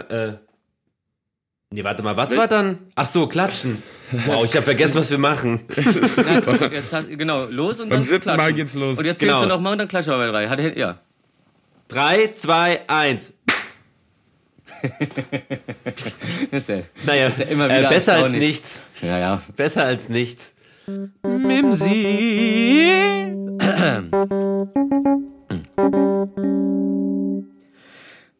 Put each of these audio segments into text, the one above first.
Äh, nee, warte mal, was war dann? Ach so, klatschen. Wow, ich habe vergessen, was wir machen. Jetzt hast, genau, los und Beim dann siebten klatschen. Mal geht's los. Und jetzt zählst Genau. du nochmal und dann klatschen wir bei drei. Hat, ja. Drei, zwei, eins. Das ist ja, Naja, ist ja immer wieder äh, besser als nichts. ja, ja. Besser als nichts. Mimsi.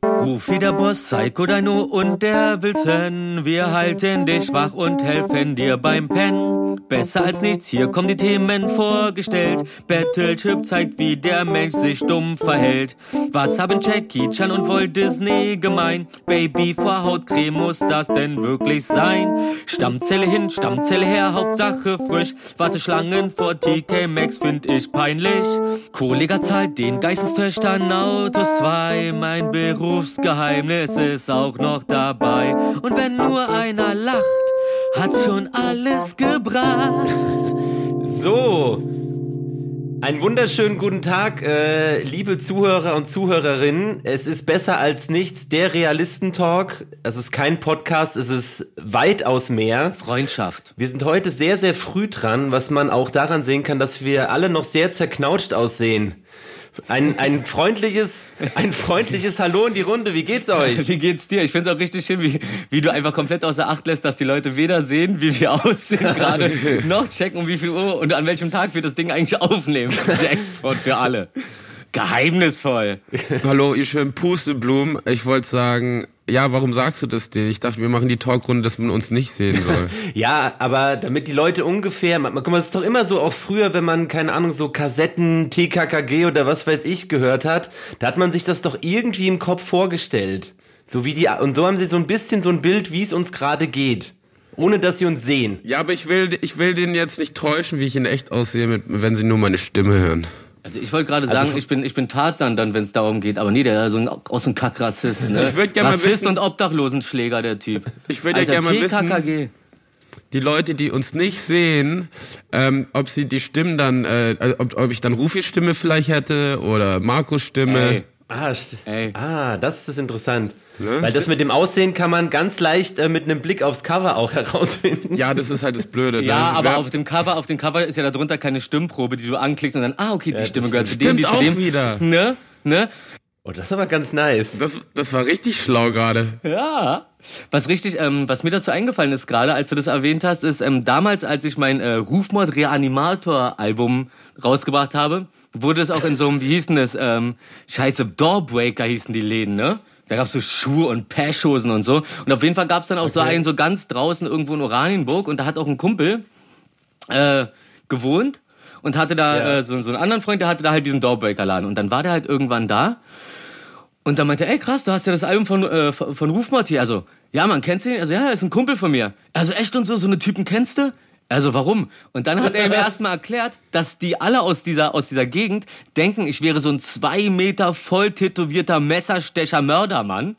Ruf wieder Boss Psycho Dino und der Wilson. Wir halten dich wach und helfen dir beim Pennen. Besser als nichts, hier kommen die Themen vorgestellt. Battleship zeigt, wie der Mensch sich dumm verhält. Was haben Jackie Chan und Walt Disney gemein? Baby vor Hautcreme, muss das denn wirklich sein? Stammzelle hin, Stammzelle her, Hauptsache frisch. Warteschlangen vor TK Maxx find ich peinlich. Kollege zahlt den Geistestöchtern Autos 2. Mein Berufsgeheimnis ist auch noch dabei. Und wenn nur einer lacht, hat schon alles gebracht. So. Einen wunderschönen guten Tag, äh, liebe Zuhörer und Zuhörerinnen. Es ist besser als nichts, der Realistentalk. Es ist kein Podcast, es ist weitaus mehr. Freundschaft. Wir sind heute sehr, sehr früh dran, was man auch daran sehen kann, dass wir alle noch sehr zerknautscht aussehen. Ein, ein freundliches, ein freundliches Hallo in die Runde. Wie geht's euch? Wie geht's dir? Ich find's auch richtig schön, wie, wie du einfach komplett außer Acht lässt, dass die Leute weder sehen, wie wir aussehen gerade, noch checken, um wie viel Uhr und an welchem Tag wir das Ding eigentlich aufnehmen. Jackpot für alle. Geheimnisvoll. Hallo, ihr schönen Pusteblumen. Ich wollte sagen, ja, warum sagst du das denn? Ich dachte, wir machen die Talkrunde, dass man uns nicht sehen soll. Ja, aber damit die Leute ungefähr, man, guck mal, es ist doch immer so, auch früher, wenn man, keine Ahnung, so Kassetten, TKKG oder was weiß ich gehört hat, da hat man sich das doch irgendwie im Kopf vorgestellt. So wie die, und so haben sie so ein bisschen so ein Bild, wie es uns gerade geht. Ohne dass sie uns sehen. ja, aber ich will, ich will den jetzt nicht täuschen, wie ich in echt aussehe, wenn sie nur meine Stimme hören. Also ich wollte gerade sagen, ich bin ich bin Tarzan dann, wenn es darum geht, aber nee, der ist so ein aus dem Kackrassist, ne? Ich würd gern mal Rassist wissen- und Obdachlosenschläger der Typ. Ich würd ja Alter, gern mal wissen-. Die Leute, die uns nicht sehen, ähm, ob sie die Stimmen dann, äh, also ob, ob ich dann Rufis Stimme vielleicht hätte oder Markus Stimme. Ey. Ah, Ey. ah, das ist interessant. Weil das mit dem Aussehen kann man ganz leicht äh, mit einem Blick aufs Cover auch herausfinden. Ja, das ist halt das Blöde. Ja, ne? aber auf dem Cover, auf dem Cover ist ja darunter keine Stimmprobe, die du anklickst und dann, ah, okay, die Stimme gehört zu dem, die zu auch dem. wieder. Ne? Ne? Oh, das ist aber ganz nice. das, das war richtig schlau gerade. Ja. Was richtig, ähm, was mir dazu eingefallen ist gerade, als du das erwähnt hast, ist ähm, damals, als ich mein äh, Rufmord Reanimator Album rausgebracht habe, wurde es auch in so einem, wie hieß denn das, ähm, scheiße, Doorbreaker hießen die Läden, ne? Da gab's so Schuhe und Pashhosen und so. Und auf jeden Fall gab's dann auch so einen so ganz draußen irgendwo in Oranienburg und da hat auch ein Kumpel äh, gewohnt und hatte da Ja. äh, so, so einen anderen Freund, der hatte da halt diesen Doorbreaker-Laden. Und dann war der halt irgendwann da und dann meinte er, ey krass, du hast ja das Album von, äh, von Rufmord hier. Also, ja, man kennst ihn? Also, ja, er ist ein Kumpel von mir. Also, echt und so, so eine Typen kennst du? Also, warum? Und dann hat er ihm erstmal erklärt, dass die alle aus dieser, aus dieser Gegend denken, ich wäre so ein zwei Meter voll tätowierter Messerstecher Mördermann.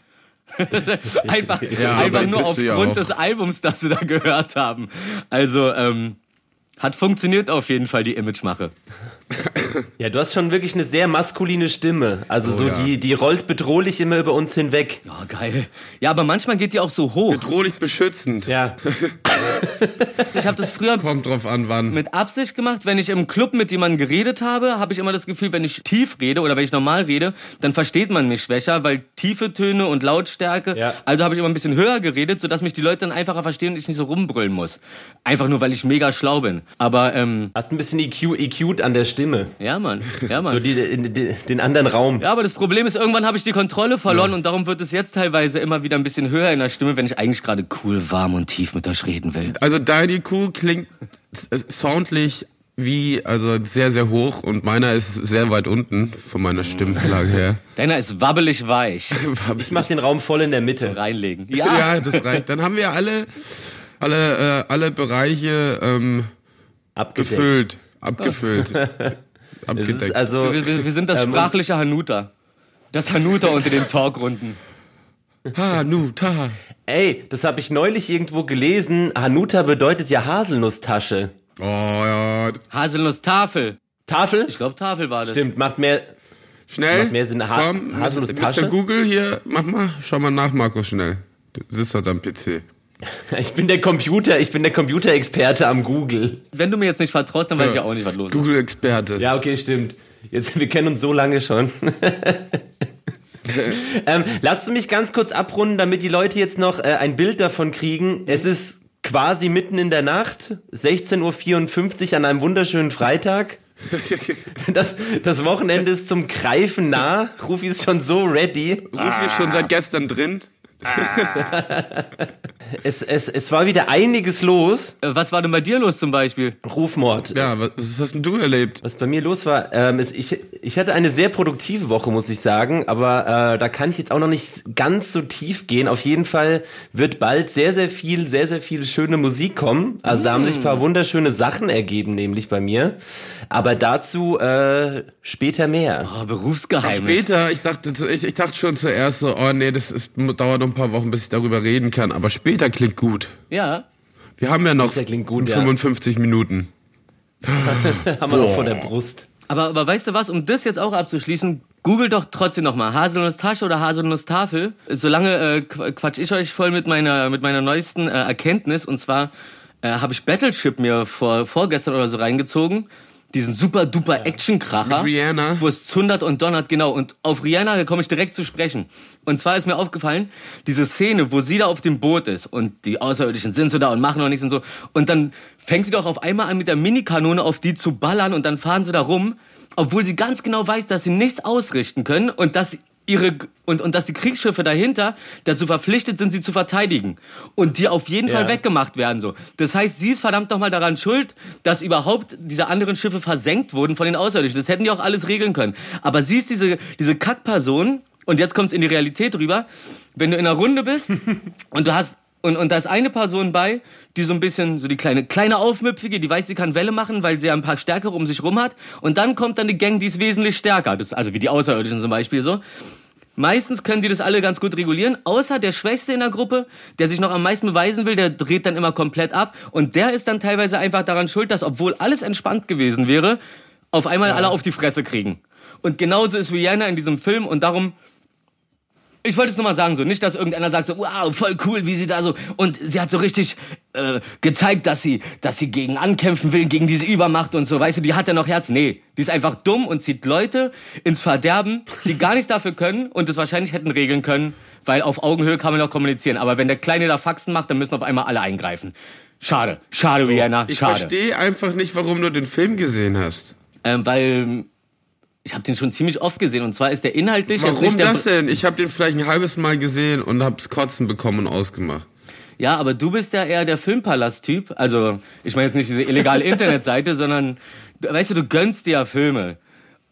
einfach Ja, einfach nur ja aufgrund auch. des Albums, das sie da gehört haben. Also, ähm, hat funktioniert auf jeden Fall die Imagemache. Ja, du hast schon wirklich eine sehr maskuline Stimme. Also so ja. die, die rollt bedrohlich immer über uns hinweg. Ja, geil. Ja, aber manchmal geht die auch so hoch. Bedrohlich beschützend. Ja. Ich habe das früher Kommt drauf an, wann. mit Absicht gemacht. Wenn ich im Club mit jemandem geredet habe, habe ich immer das Gefühl, wenn ich tief rede oder wenn ich normal rede, dann versteht man mich schwächer, weil tiefe Töne und Lautstärke. Ja. Also habe ich immer ein bisschen höher geredet, sodass mich die Leute dann einfacher verstehen und ich nicht so rumbrüllen muss. Einfach nur, weil ich mega schlau bin. Aber ähm, Hast ein bisschen EQ, EQ'd an der Stimme. Ja, Mann. Ja, Mann. So die, die, den anderen Raum. ja, aber das Problem ist, irgendwann habe ich die Kontrolle verloren und darum wird es jetzt teilweise immer wieder ein bisschen höher in der Stimme, wenn ich eigentlich gerade cool, warm und tief mit euch reden will. Also dein IQ klingt äh, soundlich wie, also sehr, sehr hoch und meiner ist sehr weit unten von meiner Stimmlage her. Deiner ist wabbelig weich. Ich mach den Raum voll in der Mitte. Reinlegen. ja, das reicht. Dann haben wir alle, alle, äh, alle Bereiche ähm, Abgedeckt. gefüllt, abgefüllt, abgedeckt. also, Wir, wir, wir sind das Ähm, sprachliche Hanuta. Das Hanuta unter den Talkrunden. ha, nu, ta. ey, das habe ich neulich irgendwo gelesen. Hanuta bedeutet ja Haselnusstasche. Oh ja, Haselnuss Tafel. Tafel? Ich glaube, Tafel war das. Stimmt, macht mehr, Schnell. Macht mehr Sinn. Ha Komm, Haselnuss Mr. Tasche? Google hier, mach mal, schau mal nach, Markus, schnell. Du sitzt heute am PC. Ich bin der Computer, ich bin der Computerexperte am Google. Wenn du mir jetzt nicht vertraust, dann weiß ich ja auch nicht, was los ist. Google-Experte. Ja, okay, stimmt. Jetzt, wir kennen uns so lange schon. ähm, lasst mich ganz kurz abrunden, damit die Leute jetzt noch äh, ein Bild davon kriegen. Es ist quasi mitten in der Nacht, 16.54 Uhr an einem wunderschönen Freitag. Das, das Wochenende ist zum Greifen nah. Rufi ist schon so ready. Ruf ist schon seit gestern drin. Es, es, es war wieder einiges los. Äh, Was war denn bei dir los zum Beispiel? Rufmord. Ja, was, was hast denn du erlebt? Was bei mir los war, ähm, ist, ich, ich hatte eine sehr produktive Woche, muss ich sagen, aber äh, da kann ich jetzt auch noch nicht ganz so tief gehen. Auf jeden Fall wird bald sehr, sehr viel, sehr, sehr viel schöne Musik kommen. Also da haben sich ein paar wunderschöne Sachen ergeben, nämlich bei mir. Aber dazu äh, später mehr. Oh, Berufsgeheimnis. Später, ich dachte, ich, ich dachte schon zuerst so, oh nee, das ist, dauert noch ein paar Wochen, bis ich darüber reden kann. Aber später klingt gut. Ja. Wir haben ja noch gut, ja. 55 Minuten. Haben wir noch vor der Brust. Aber, aber weißt du was, um das jetzt auch abzuschließen, google doch trotzdem nochmal Haselnuss-Tasche oder Haselnuss-Tafel. Solange äh, qu- quatsch ich euch voll mit meiner, mit meiner neuesten äh, Erkenntnis. Und zwar äh, habe ich Battleship mir vor, vorgestern oder so reingezogen. Diesen super duper Action-Kracher. Mit Rihanna. Wo es zundert und donnert, genau. Und auf Rihanna komme ich direkt zu sprechen. Und zwar ist mir aufgefallen, diese Szene, wo sie da auf dem Boot ist und die Außerirdischen sind so da und machen noch nichts und so. Und dann fängt sie doch auf einmal an, mit der Minikanone auf die zu ballern und dann fahren sie da rum, obwohl sie ganz genau weiß, dass sie nichts ausrichten können und dass ihre und, und dass die Kriegsschiffe dahinter dazu verpflichtet sind, sie zu verteidigen und die auf jeden Ja. Fall weggemacht werden so. Das heißt, sie ist verdammt nochmal daran schuld, dass überhaupt diese anderen Schiffe versenkt wurden von den Außerirdischen. Das hätten die auch alles regeln können. Aber sie ist diese diese Kackperson und jetzt kommt's in die Realität rüber, wenn du in einer Runde bist und du hast und, und da ist eine Person bei, die so ein bisschen, so die kleine, kleine Aufmüpfige, die weiß, sie kann Welle machen, weil sie ja ein paar Stärkere um sich rum hat. Und dann kommt dann die Gang, die ist wesentlich stärker. Das, also wie die Außerirdischen zum Beispiel so. Meistens können die das alle ganz gut regulieren, außer der Schwächste in der Gruppe, der sich noch am meisten beweisen will, der dreht dann immer komplett ab. Und der ist dann teilweise einfach daran schuld, dass, obwohl alles entspannt gewesen wäre, auf einmal alle auf die Fresse kriegen. Und genauso ist Rihanna in diesem Film und darum ich wollte es nur mal sagen, so nicht, dass irgendeiner sagt so, wow, voll cool, wie sie da so und sie hat so richtig äh, gezeigt, dass sie, dass sie gegen ankämpfen will, gegen diese Übermacht und so, weißt du, die hat ja noch Herz. Nee, die ist einfach dumm und zieht Leute ins Verderben, die gar nichts dafür können und es wahrscheinlich hätten regeln können, weil auf Augenhöhe kann man noch kommunizieren. Aber wenn der Kleine da Faxen macht, dann müssen auf einmal alle eingreifen. Schade, schade, Rihanna, Ich schade. verstehe einfach nicht, warum du den Film gesehen hast. Ähm, weil ich habe den schon ziemlich oft gesehen und zwar ist der inhaltlich Warum der das denn? Ich habe den vielleicht ein halbes Mal gesehen und hab's kotzen bekommen und ausgemacht. Ja, aber du bist ja eher der Filmpalast-Typ. Also, ich meine jetzt nicht diese illegale Internetseite, sondern, weißt du, du gönnst dir ja Filme.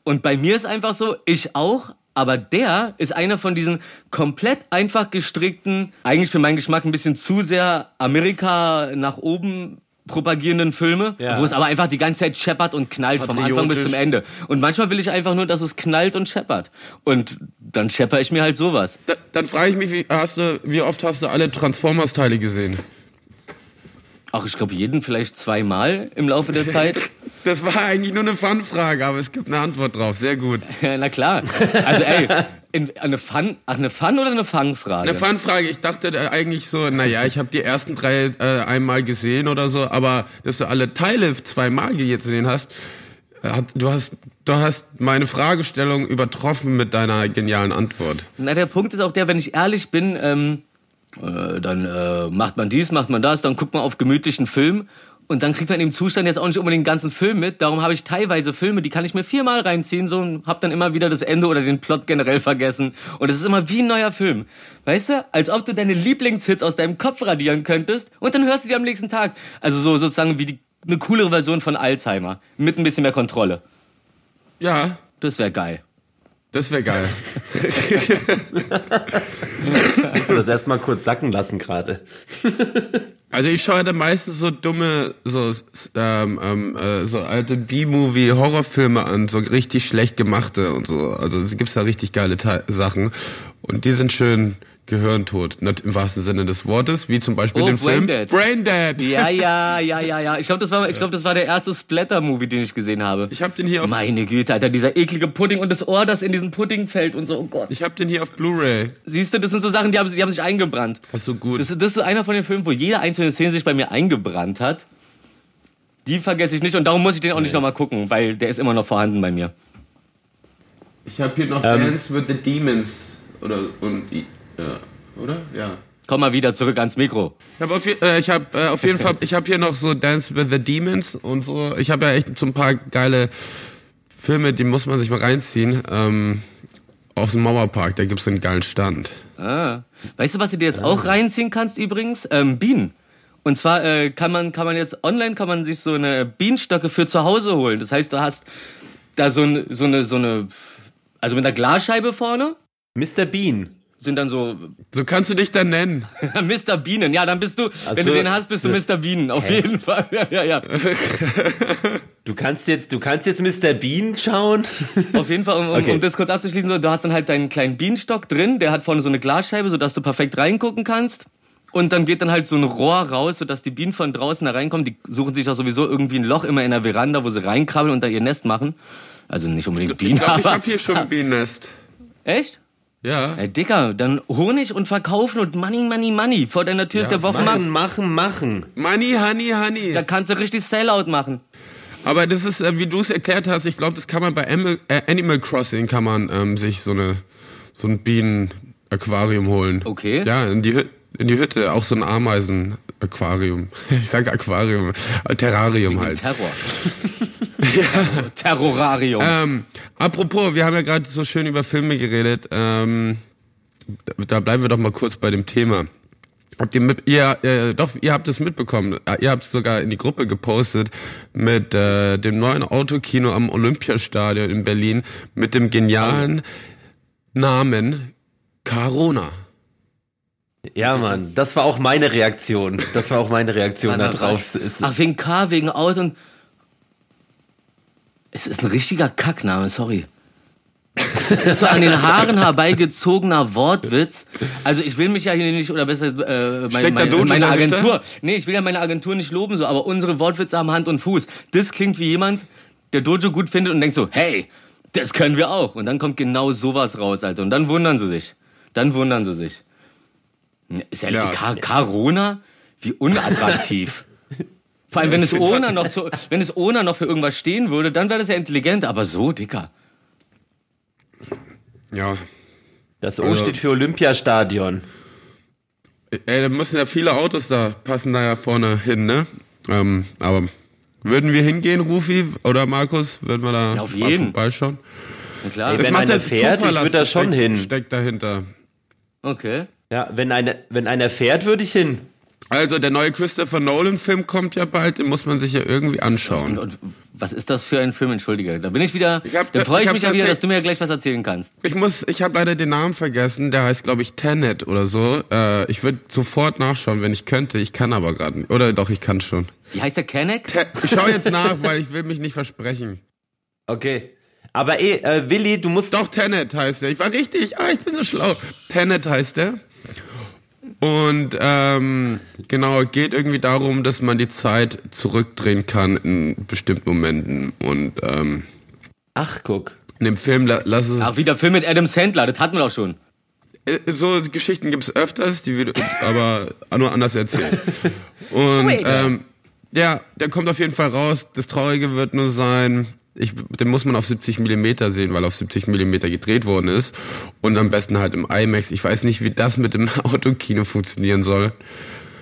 Und bei mir ist einfach so, ich auch, aber der ist einer von diesen komplett einfach gestrickten, eigentlich für meinen Geschmack ein bisschen zu sehr Amerika nach oben propagierenden Filme, Ja. wo es aber einfach die ganze Zeit scheppert und knallt vom Anfang bis zum Ende. Und manchmal will ich einfach nur, dass es knallt und scheppert. Und dann schepper ich mir halt sowas. Da, dann frage ich mich, wie, hast du, wie oft hast du alle Transformers-Teile gesehen? Auch ich glaube, jeden vielleicht zweimal im Laufe der Zeit. Das war eigentlich nur eine Fun-Frage, aber es gibt eine Antwort drauf. Sehr gut. Na klar. Also ey, in, eine Fun, ach eine Fun oder eine Fangfrage? Eine Fun-Frage. Ich dachte eigentlich so, naja, ich habe die ersten drei äh, einmal gesehen oder so, aber dass du alle Teile zweimal gesehen hast, äh, hat, du hast, du hast meine Fragestellung übertroffen mit deiner genialen Antwort. Na, der Punkt ist auch der, wenn ich ehrlich bin, ähm, äh, dann äh, macht man dies, macht man das, dann guckt man auf gemütlichen Film und dann kriegt man im Zustand jetzt auch nicht unbedingt den ganzen Film mit. Darum habe ich teilweise Filme, die kann ich mir viermal reinziehen so und hab dann immer wieder das Ende oder den Plot generell vergessen. Und es ist immer wie ein neuer Film. Weißt du? Als ob du deine Lieblingshits aus deinem Kopf radieren könntest und dann hörst du die am nächsten Tag. Also so sozusagen wie die, eine coolere Version von Alzheimer. Mit ein bisschen mehr Kontrolle. Ja, Das wäre geil. Das wäre geil. Musst du das erstmal kurz sacken lassen gerade. Also ich schaue da meistens so dumme, so ähm, ähm, äh, so alte B-Movie-Horrorfilme an, so richtig schlecht gemachte und so. Also es gibt da richtig geile Te Sachen und die sind schön, gehirntot, nicht im wahrsten Sinne des Wortes, wie zum Beispiel Oh, den Film Braindead. Braindead. Ja, ja, ja, ja, ja. Ich glaube, das war, ich glaube, das war der erste Splatter-Movie, den ich gesehen habe. Ich habe den hier auf Meine Güte, Alter, dieser eklige Pudding und das Ohr, das in diesen Pudding fällt und so. Oh Gott. ich habe den hier auf Blu-ray. Siehst du, das sind so Sachen, die haben, die haben sich eingebrannt. Ist so gut. Das, das ist einer von den Filmen, wo jede einzelne Szene sich bei mir eingebrannt hat. Die vergesse ich nicht und darum muss ich den auch nicht nochmal gucken, weil der ist immer noch vorhanden bei mir. Ich habe hier noch Ähm. Dance with the Demons oder und ja, oder? Ja. Komm mal wieder zurück ans Mikro. Ich habe auf, äh, ich hab, äh, auf jeden Fall, ich habe hier noch so Dance with the Demons und so. Ich habe ja echt so ein paar geile Filme, die muss man sich mal reinziehen. Ähm, aus dem Mauerpark, da gibt's einen geilen Stand. Ah. Weißt du, was du dir jetzt auch reinziehen kannst übrigens? Ähm, Bienen. Und zwar äh, kann man kann man jetzt online kann man sich so eine Bienenstöcke für zu Hause holen. Das heißt, du hast da so, ein, so eine so eine also mit einer Glasscheibe vorne Mr. Bean. Sind dann so So kannst du dich dann nennen. Mr. Bienen. Ja, dann bist du, wenn so. du den hast, bist du Mr. Bienen. Auf jeden Fall. Ja, ja, ja. Du kannst jetzt, du kannst jetzt Mr. Bean schauen. Auf jeden Fall, um, Okay. um das kurz abzuschließen, so, du hast dann halt deinen kleinen Bienenstock drin, der hat vorne so eine Glasscheibe, sodass du perfekt reingucken kannst. Und dann geht dann halt so ein Rohr raus, sodass die Bienen von draußen da reinkommen. Die suchen sich doch sowieso irgendwie ein Loch immer in der Veranda, wo sie reinkrabbeln und da ihr Nest machen. Also nicht unbedingt Ich Bienen, glaube, ich habe hier schon ein Bienennest. Echt? Ja. Ey, Dicker, dann Honig und verkaufen und Money, Money, Money. Vor deiner Tür ist der Wochenmarkt. Machen, machen, machen. Money, honey, honey. Da kannst du richtig Sellout machen. Aber das ist, äh, wie du es erklärt hast, ich glaube, das kann man bei Animal, äh, Animal Crossing kann man ähm, sich so eine so ein Bienen-Aquarium holen. Okay. Ja, in die, in die Hütte, auch so ein Ameisen-Aquarium. Ich sag Aquarium, äh, Terrarium halt. Terror. Terrorarium. Ähm, apropos, wir haben ja gerade so schön über Filme geredet. Ähm, da- bleiben wir doch mal kurz bei dem Thema. Habt ihr mit, ihr, äh, doch, ihr habt es mitbekommen. Äh, Ihr habt es sogar in die Gruppe gepostet mit äh, dem neuen Autokino am Olympiastadion in Berlin mit dem genialen Namen Carona. Ja, Mann, das war auch meine Reaktion. Das war auch meine Reaktion da drauf. Es- Ach, wegen K, wegen Auto und. Es ist ein richtiger Kackname, sorry. Das ist so an den Haaren herbeigezogener Wortwitz. Also ich will mich ja hier nicht, oder besser äh, meine, Steckt da meine, Dojo meine dahinter? Agentur. Nee, ich will ja meine Agentur nicht loben, so, aber unsere Wortwitze haben Hand und Fuß. Das klingt wie jemand, der Dojo gut findet und denkt so, hey, das können wir auch. Und dann kommt genau sowas raus, Alter. Und dann wundern sie sich. Dann wundern sie sich. Ist ja, Ja. Car Carona? Wie unattraktiv. Vor allem, wenn es ohne noch zu, wenn es ohne noch für irgendwas stehen würde, dann wäre das ja intelligent, aber so, Dicker. Ja. Das O Also- steht für Olympiastadion. Ey, da müssen ja viele Autos da, passen da ja vorne hin, ne? Ähm, aber würden wir hingehen, Rufi oder Markus? Würden wir da Ja, auf mal jeden. vorbeischauen? Na klar. Ey, wenn einer fährt, ich würd da schon hin. Steckt dahinter. Okay. Ja, wenn einer, wenn einer fährt, würde ich hin. Also, der neue Christopher Nolan-Film kommt ja bald, den muss man sich ja irgendwie Und, anschauen. und was ist das für ein Film? Entschuldige. Da bin ich wieder. Ich hab da freue ich ich mich ja wieder, dass du mir gleich was erzählen kannst. Ich muss, ich habe leider den Namen vergessen, der heißt, glaube ich, Tenet oder so. Äh, ich würde sofort nachschauen, wenn ich könnte. Ich kann aber gerade nicht. Oder doch, ich kann schon. Wie heißt der Kenneck? Te ich schau jetzt nach, weil ich will mich nicht versprechen. Okay. Aber eh, äh, Willi, du musst Doch, Tenet heißt der. Ich war richtig. Ah, ich bin so schlau. Tenet heißt der. Und ähm, genau, geht irgendwie darum, dass man die Zeit zurückdrehen kann in bestimmten Momenten. Und ähm, Ach, guck. in dem Film la lass es. Ach, wieder Film mit Adam Sandler, das hatten wir doch schon. Äh, So Geschichten gibt's öfters, die wir aber nur anders erzählen. Und Switch. ähm, der, der kommt auf jeden Fall raus. Das Traurige wird nur sein, ich, den muss man auf 70 Millimeter sehen, weil auf 70 Millimeter gedreht worden ist. Und am besten halt im IMAX. Ich weiß nicht, wie das mit dem Autokino funktionieren soll.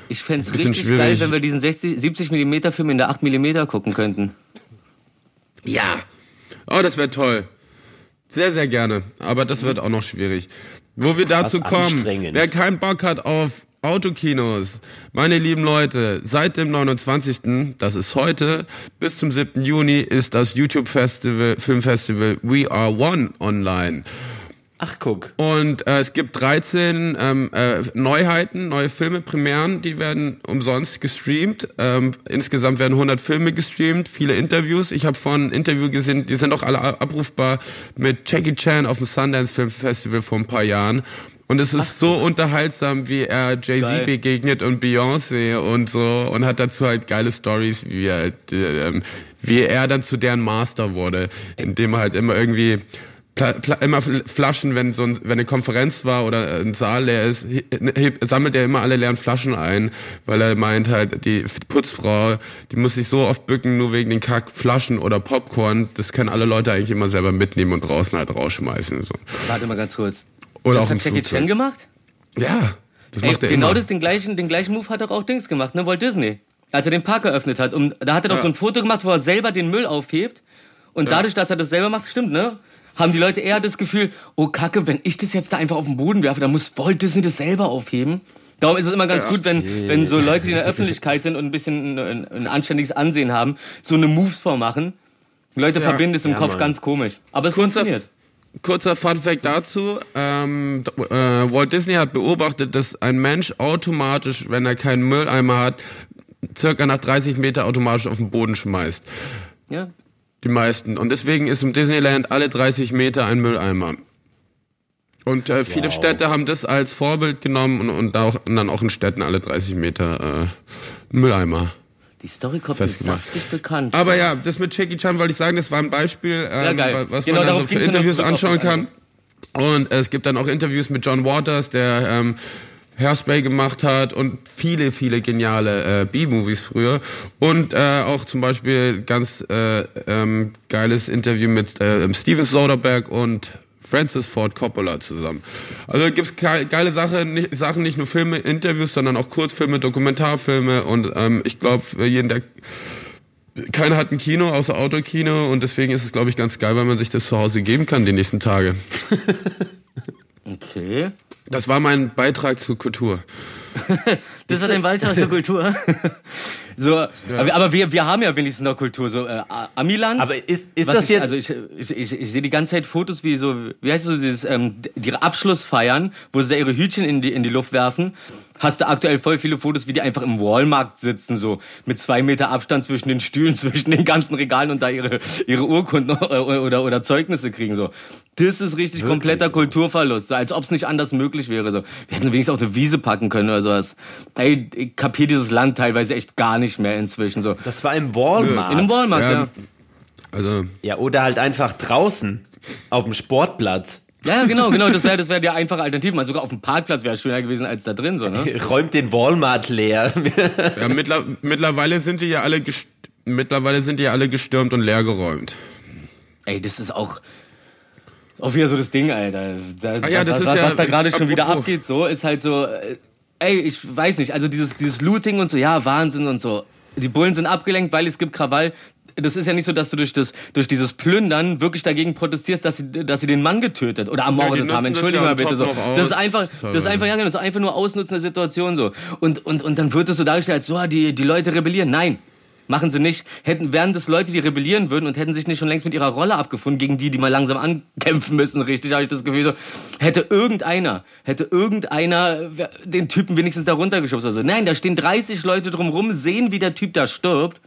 Ich fänd's Bisschen richtig schwierig. geil, wenn wir diesen 60, 70 mm Film in der 8 mm gucken könnten. Ja. Oh, das wäre toll. Sehr, sehr gerne. Aber das wird auch noch schwierig. Wo wir dazu kommen, wer keinen Bock hat auf Autokinos, meine lieben Leute, seit dem 29., das ist heute, bis zum 7. Juni ist das YouTube-Festival, Filmfestival We Are One online. Ach, guck. Und äh, es gibt 13 ähm, äh, Neuheiten, neue Filme, Premieren, die werden umsonst gestreamt. Ähm, insgesamt werden 100 Filme gestreamt, viele Interviews. Ich habe vorhin ein Interview gesehen, die sind auch alle abrufbar mit Jackie Chan auf dem Sundance Film Festival vor ein paar Jahren. Und es ist so unterhaltsam, wie er Jay-Z begegnet und Beyoncé und so und hat dazu halt geile Stories, wie er, ähm, wie er dann zu deren Master wurde, indem er halt immer irgendwie immer Flaschen, wenn so ein, wenn eine Konferenz war oder ein Saal leer ist, heb, sammelt er immer alle leeren Flaschen ein, weil er meint halt, die Putzfrau, die muss sich so oft bücken, nur wegen den Kack Flaschen oder Popcorn, das können alle Leute eigentlich immer selber mitnehmen und draußen halt rausschmeißen. So. Warte mal ganz kurz. Oder das hat Jackie. Chan gemacht? Ja, das Ey, macht er genau immer. das, den gleichen, den gleichen Move hat doch auch Dings gemacht, ne? Walt Disney. Als er den Park eröffnet hat. Und da hat er doch Ja. so ein Foto gemacht, wo er selber den Müll aufhebt. Und dadurch, dass er das selber macht, stimmt, ne? Haben die Leute eher das Gefühl, oh Kacke, wenn ich das jetzt da einfach auf den Boden werfe, dann muss Walt Disney das selber aufheben. Darum ist es immer ganz gut, wenn, wenn so Leute, die in der Öffentlichkeit sind und ein bisschen ein, ein anständiges Ansehen haben, so eine Moves vormachen. Leute Ja. verbinden es im Ja, Kopf Mann. ganz komisch. Aber es Kurzer, funktioniert. Kurzer Fun Fact dazu. Ähm, äh, Walt Disney hat beobachtet, dass ein Mensch automatisch, wenn er keinen Mülleimer hat, circa nach 30 Meter automatisch auf den Boden schmeißt. Ja. Die meisten. Und deswegen ist im Disneyland alle 30 Meter ein Mülleimer. Und äh, viele Wow. Städte haben das als Vorbild genommen und, und, auch, und dann auch in Städten alle 30 Meter äh, Mülleimer. Die Story kommt mir Festgemacht. saftig bekannt. Aber ja, das mit Jackie Chan wollte ich sagen, das war ein Beispiel, ähm, geil. was Genau man da so für ja Interviews anschauen kann. Und es gibt dann auch Interviews mit John Waters, der ähm, Hairspray gemacht hat und viele, viele geniale äh, B-Movies früher. Und äh, auch zum Beispiel ganz äh, ähm, geiles Interview mit äh, Steven Soderbergh und Francis Ford Coppola zusammen. Also gibt's ge geile Sache, nicht, Sachen, nicht nur Filme, Interviews, sondern auch Kurzfilme, Dokumentarfilme und ähm, ich glaube, jeden, der keiner hat ein Kino außer Autokino und deswegen ist es, glaube ich, ganz geil, weil man sich das zu Hause geben kann die nächsten Tage. Okay. Das war mein Beitrag zur Kultur. Das war dein Beitrag zur Kultur. so, aber, aber wir, wir haben ja wenigstens noch Kultur. So, äh, Amiland. Aber ist, ist das ich, jetzt... Also ich, ich, ich, ich sehe die ganze Zeit Fotos, wie so, wie heißt es so, dieses, ähm, ihre Abschlussfeiern, wo sie da ihre Hütchen in die, in die Luft werfen. Hast du aktuell voll viele Fotos, wie die einfach im Walmart sitzen, so mit zwei Meter Abstand zwischen den Stühlen, zwischen den ganzen Regalen und da ihre, ihre Urkunden oder, oder, oder Zeugnisse kriegen. So. Das ist richtig kompletter Kulturverlust, so, als ob es nicht anders möglich wäre. So. Wir hätten wenigstens auch eine Wiese packen können oder sowas. Ey, ich kapier dieses Land teilweise echt gar nicht mehr inzwischen. So. das war im Walmart. In einem Walmart, ja. Ja. Also, Ja, oder halt einfach draußen auf dem Sportplatz. Ja, genau, genau. Das wäre das wär die einfache Alternative. Mal sogar auf dem Parkplatz wäre es schöner gewesen als da drin, so, ne? Räumt den Walmart leer. ja, mittler mittlerweile sind die ja alle mittlerweile sind die ja alle gestürmt und leergeräumt. Ey, das ist auch. Auch wieder so das Ding, Alter. Da, Ah ja, was, das ist was, ja- was da gerade schon wieder abgeht, so, ist halt so. äh, Ey, ich weiß nicht. Also dieses, dieses Looting und so, ja, Wahnsinn und so. Die Bullen sind abgelenkt, weil es gibt Krawall. Das ist ja nicht so, dass du durch das durch dieses Plündern wirklich dagegen protestierst, dass sie dass sie den Mann getötet oder ermordet nutzen haben. ja mal bitte so. Das ist einfach das ist einfach ja, genau, das ist einfach nur Ausnutzen der Situation so. Und und und dann wird es so dargestellt, als so ah, die die Leute rebellieren. Nein, Machen sie nicht. Hätten, wären das Leute, die rebellieren würden und hätten sich nicht schon längst mit ihrer Rolle abgefunden, gegen die, die mal langsam ankämpfen müssen, richtig, habe ich das Gefühl. So, hätte irgendeiner, hätte irgendeiner den Typen wenigstens da runtergeschubst oder so. Nein, da stehen 30 Leute drumrum, sehen, wie der Typ da stirbt.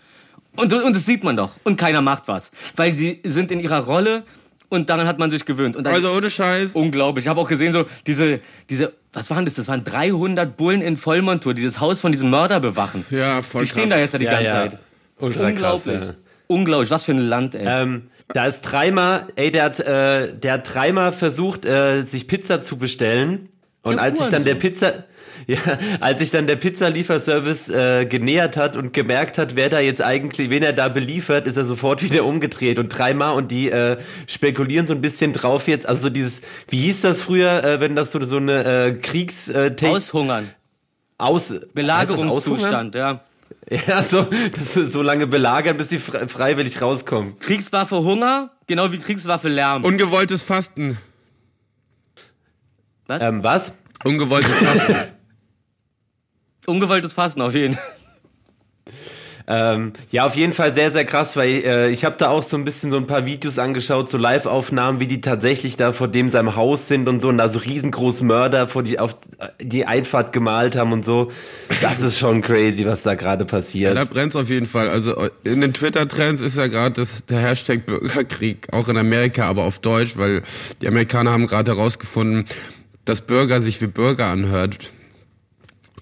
Und, und das sieht man doch. Und keiner macht was. Weil sie sind in ihrer Rolle und daran hat man sich gewöhnt. Also ohne Scheiß. Unglaublich. Ich habe auch gesehen, so diese, diese, was waren das? Das waren 300 Bullen in Vollmontur, die das Haus von diesem Mörder bewachen. Ja, voll Die stehen krass. da jetzt ja die Ja, ganze ja. Zeit. Ultra krass, Unglaublich. ja. Unglaublich. Was für ein Land, ey. Ähm, da ist dreimal, ey, der hat, äh, der hat dreimal versucht, äh, sich Pizza zu bestellen. Und Ja, als sich dann der. Pizza, ja, als sich dann der Pizzalieferservice äh, genähert hat und gemerkt hat, wer da jetzt eigentlich, wen er da beliefert, ist er sofort wieder umgedreht und dreimal und die äh, spekulieren so ein bisschen drauf jetzt, also so dieses, wie hieß das früher, äh, wenn das so, so eine äh, Kriegs äh, Aushungern. aus? Belagerungszustand, ja. Ja, so, so lange belagern, bis sie fre- freiwillig rauskommen. Kriegswaffe Hunger, genau wie Kriegswaffe Lärm. Ungewolltes Fasten. Was? Ähm, was? Ungewolltes Fasten. Ungewolltes Fassen auf jeden Fall. Ähm, ja, auf jeden Fall sehr, sehr krass, weil äh, ich habe da auch so ein bisschen so ein paar Videos angeschaut, so Live-Aufnahmen, wie die tatsächlich da vor dem seinem Haus sind und so und da so riesengroß Mörder vor die auf die Einfahrt gemalt haben und so. Das ist schon crazy, was da gerade passiert. Da brennt's auf jeden Fall. Also in den Twitter-Trends ist ja gerade der Hashtag Bürgerkrieg, auch in Amerika, aber auf Deutsch, weil die Amerikaner haben gerade herausgefunden, dass Burger sich wie Burger anhört.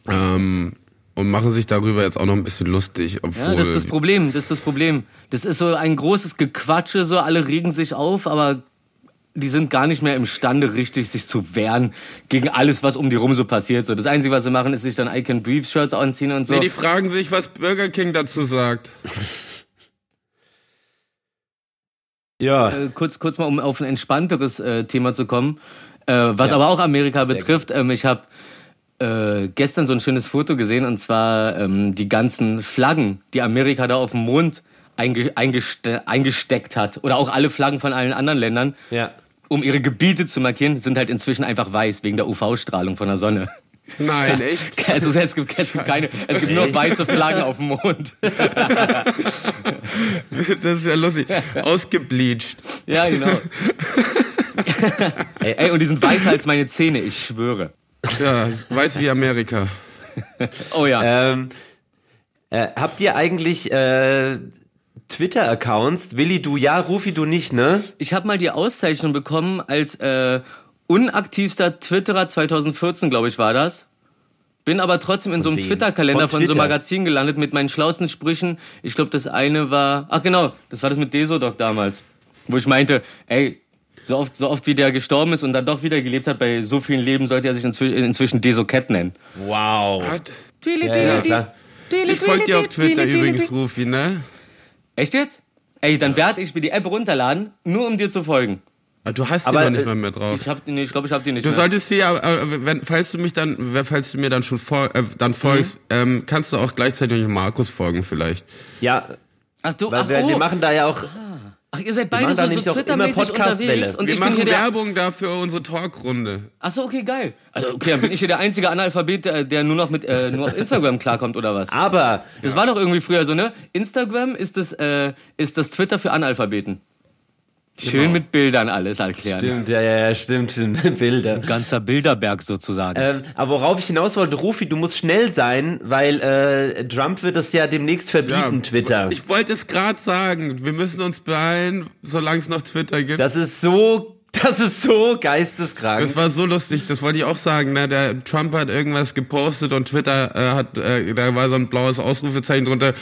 Ähm, und machen sich darüber jetzt auch noch ein bisschen lustig, obwohl. Ja, das ist das Problem, das ist das Problem. Das ist so ein großes Gequatsche, so alle regen sich auf, aber die sind gar nicht mehr imstande, richtig sich zu wehren gegen alles, was um die rum so passiert. So, das Einzige, was sie machen, ist sich dann I Can Breathe Shirts anziehen und so. Nee, die fragen sich, was Burger King dazu sagt. Ja. äh, kurz, kurz mal, um auf ein entspannteres äh, Thema zu kommen, äh, was aber auch Amerika betrifft. Ähm, ich habe äh, gestern so ein schönes Foto gesehen und zwar ähm, die ganzen Flaggen, die Amerika da auf dem Mond einge eingeste eingesteckt hat. Oder auch alle Flaggen von allen anderen Ländern. Ja. Um ihre Gebiete zu markieren, sind halt inzwischen einfach weiß, wegen der UV-Strahlung von der Sonne. Nein, echt? Also es gibt, es gibt keine, es gibt nur weiße Flaggen auf dem Mond. Das ist ja lustig. Ausgebleached. Ja, genau. ey, ey, und die sind weißer als meine Zähne, ich schwöre. Ja, weiß wie Amerika. Oh ja. Ähm, äh, habt ihr eigentlich äh, Twitter-Accounts? Willi, du ja, Rufi, du nicht, ne? Ich habe mal die Auszeichnung bekommen als äh, unaktivster Twitterer 2014, glaube ich, war das. Bin aber trotzdem in so einem? Twitter-Kalender Von von, so Twitter? Magazinen gelandet mit meinen schlauesten Sprüchen. Ich glaube, das eine war. Ach genau, das war das mit Desodoc damals. Wo ich meinte, ey, so oft, so oft wie der gestorben ist und dann doch wieder gelebt hat, bei so vielen Leben sollte er sich inzwi inzwischen Desocat nennen. Wow. Ja, ja, klar. Ich folge dir auf Twitter übrigens, Rufi, ne? Echt jetzt? Ey, dann werde ich mir die App runterladen, nur um dir zu folgen. Ah, Du hast die Aber, noch nicht äh, mal mehr drauf. Ich hab die, nee, ich glaube, ich habe die nicht. Du mehr. solltest dir, äh, wenn, falls du mich dann, falls du mir dann schon fol äh, dann folgst, ähm, kannst du auch gleichzeitig Markus folgen vielleicht. Ja, Ach du, weil ach, wir, oh. wir machen da ja auch. Ach, ihr seid beide so, so Twitter-mäßig Podcast-Welle. unterwegs und Wir ich bin machen hier der, Werbung dafür unsere Talkrunde. Ach so, okay, geil. Also okay, dann bin ich hier der einzige Analphabet, der, der nur noch mit äh, nur auf Instagram klarkommt oder was? Aber Das war doch irgendwie früher so, ne? Instagram ist das äh, ist das Twitter für Analphabeten. Schön Genau. mit Bildern alles erklären. stimmt, ja, ja, ja, stimmt, stimmt, Bilder. Ganzer Bilderberg sozusagen. Ähm, aber worauf ich hinaus wollte, Rufi, du musst schnell sein, weil äh, Trump wird das ja demnächst verbieten, Twitter. Ich wollte es gerade sagen. Wir müssen uns beeilen, solange es noch Twitter gibt. Das ist so, das ist so geisteskrank. Das war so lustig, das wollte ich auch sagen. Ne? Der Trump hat irgendwas gepostet und Twitter äh, hat, äh, da war so ein blaues Ausrufezeichen drunter.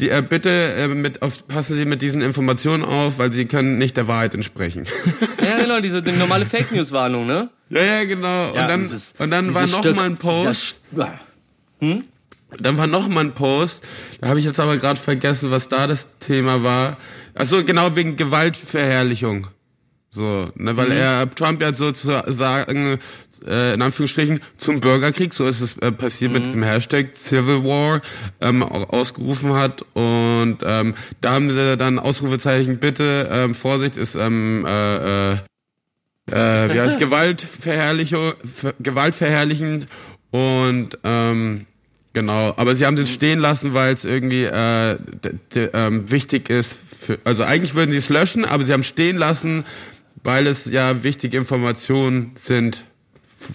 Die, äh, bitte äh, mit, auf, passen Sie mit diesen Informationen auf, weil sie können nicht der Wahrheit entsprechen. ja, genau, diese die normale Fake News Warnung, ne? ja, ja, genau. und dann, Dieses- und dann war noch Stück- mal ein Post. dieser St- Dann war noch mal ein Post. Da habe ich jetzt aber gerade vergessen, was da das Thema war. Ach so, genau wegen Gewaltverherrlichung. So, ne, weil er Trump ja sozusagen äh, in Anführungsstrichen zum Bürgerkrieg, so ist es äh, passiert mit diesem Hashtag Civil War, ähm, ausgerufen hat. Und ähm, da haben sie dann Ausrufezeichen bitte ähm, Vorsicht ist ähm, äh, äh, äh, wie heißt Gewaltverherrlichung, ver- gewaltverherrlichend. Und ähm, genau, aber sie haben den stehen lassen, weil es irgendwie äh, ähm, wichtig ist. Für, also eigentlich würden sie es löschen, aber sie haben stehen lassen, weil es ja wichtige Informationen sind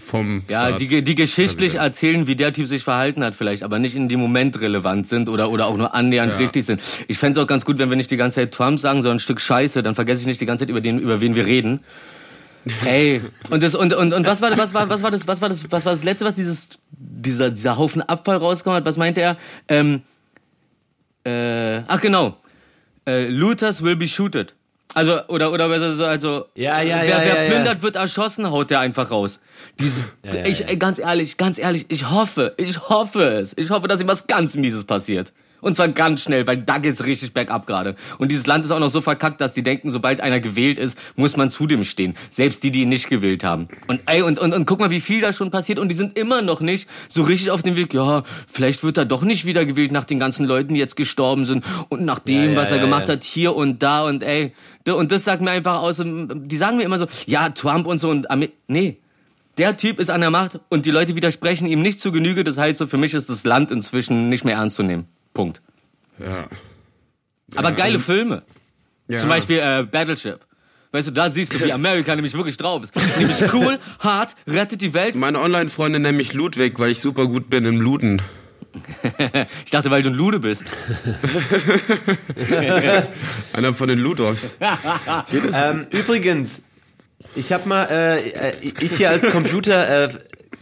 vom Ja, Staats- die, die geschichtlich Also, erzählen, wie der Typ sich verhalten hat vielleicht, aber nicht in dem Moment relevant sind oder, oder auch nur annähernd Ja. richtig sind. Ich fänd's auch ganz gut, wenn wir nicht die ganze Zeit Trump sagen, sondern ein Stück Scheiße, dann vergesse ich nicht die ganze Zeit, über, den, über wen wir reden. Ey, und das und und und was war was war was war das was war das was war das letzte was dieses dieser dieser Haufen Abfall rausgekommen hat? Was meinte er? Ähm, äh, ach genau. Äh, Looters will be shooted. Also oder oder besser so also Ja, ja, wer, ja, wer ja, ja. plündert wird erschossen, haut der einfach raus. Diese, ja, ich ja. ganz ehrlich, ganz ehrlich, ich hoffe, ich hoffe es. Ich hoffe, dass ihm was ganz mieses passiert. Und zwar ganz schnell, weil da geht's richtig bergab gerade. Und dieses Land ist auch noch so verkackt, dass die denken, sobald einer gewählt ist, muss man zu dem stehen. Selbst die, die ihn nicht gewählt haben. Und ey, und, und, und guck mal, wie viel da schon passiert. Und die sind immer noch nicht so richtig auf dem Weg, ja, vielleicht wird er doch nicht wieder gewählt nach den ganzen Leuten, die jetzt gestorben sind. Und nach dem, Ja, ja, was er ja, gemacht hat, hier und da und ey. Und das sagt mir einfach aus, die sagen mir immer so, ja, Trump und so und Amer nee. Der Typ ist an der Macht und die Leute widersprechen ihm nicht zu Genüge. Das heißt so, für mich ist das Land inzwischen nicht mehr ernst zu nehmen. Punkt. Ja. Aber geile Filme. Ja. Zum Beispiel äh, Battleship. Weißt du, da siehst du, wie Amerika nämlich wirklich drauf ist. Nämlich cool, hart, rettet die Welt. Meine Online-Freunde nennen mich Ludwig, weil ich super gut bin im Luden. Ich dachte, weil du ein Lude bist. Einer von den Ludolfs. Geht es? Ähm, übrigens, Ich habe mal, äh, äh, ich hier als Computer, äh,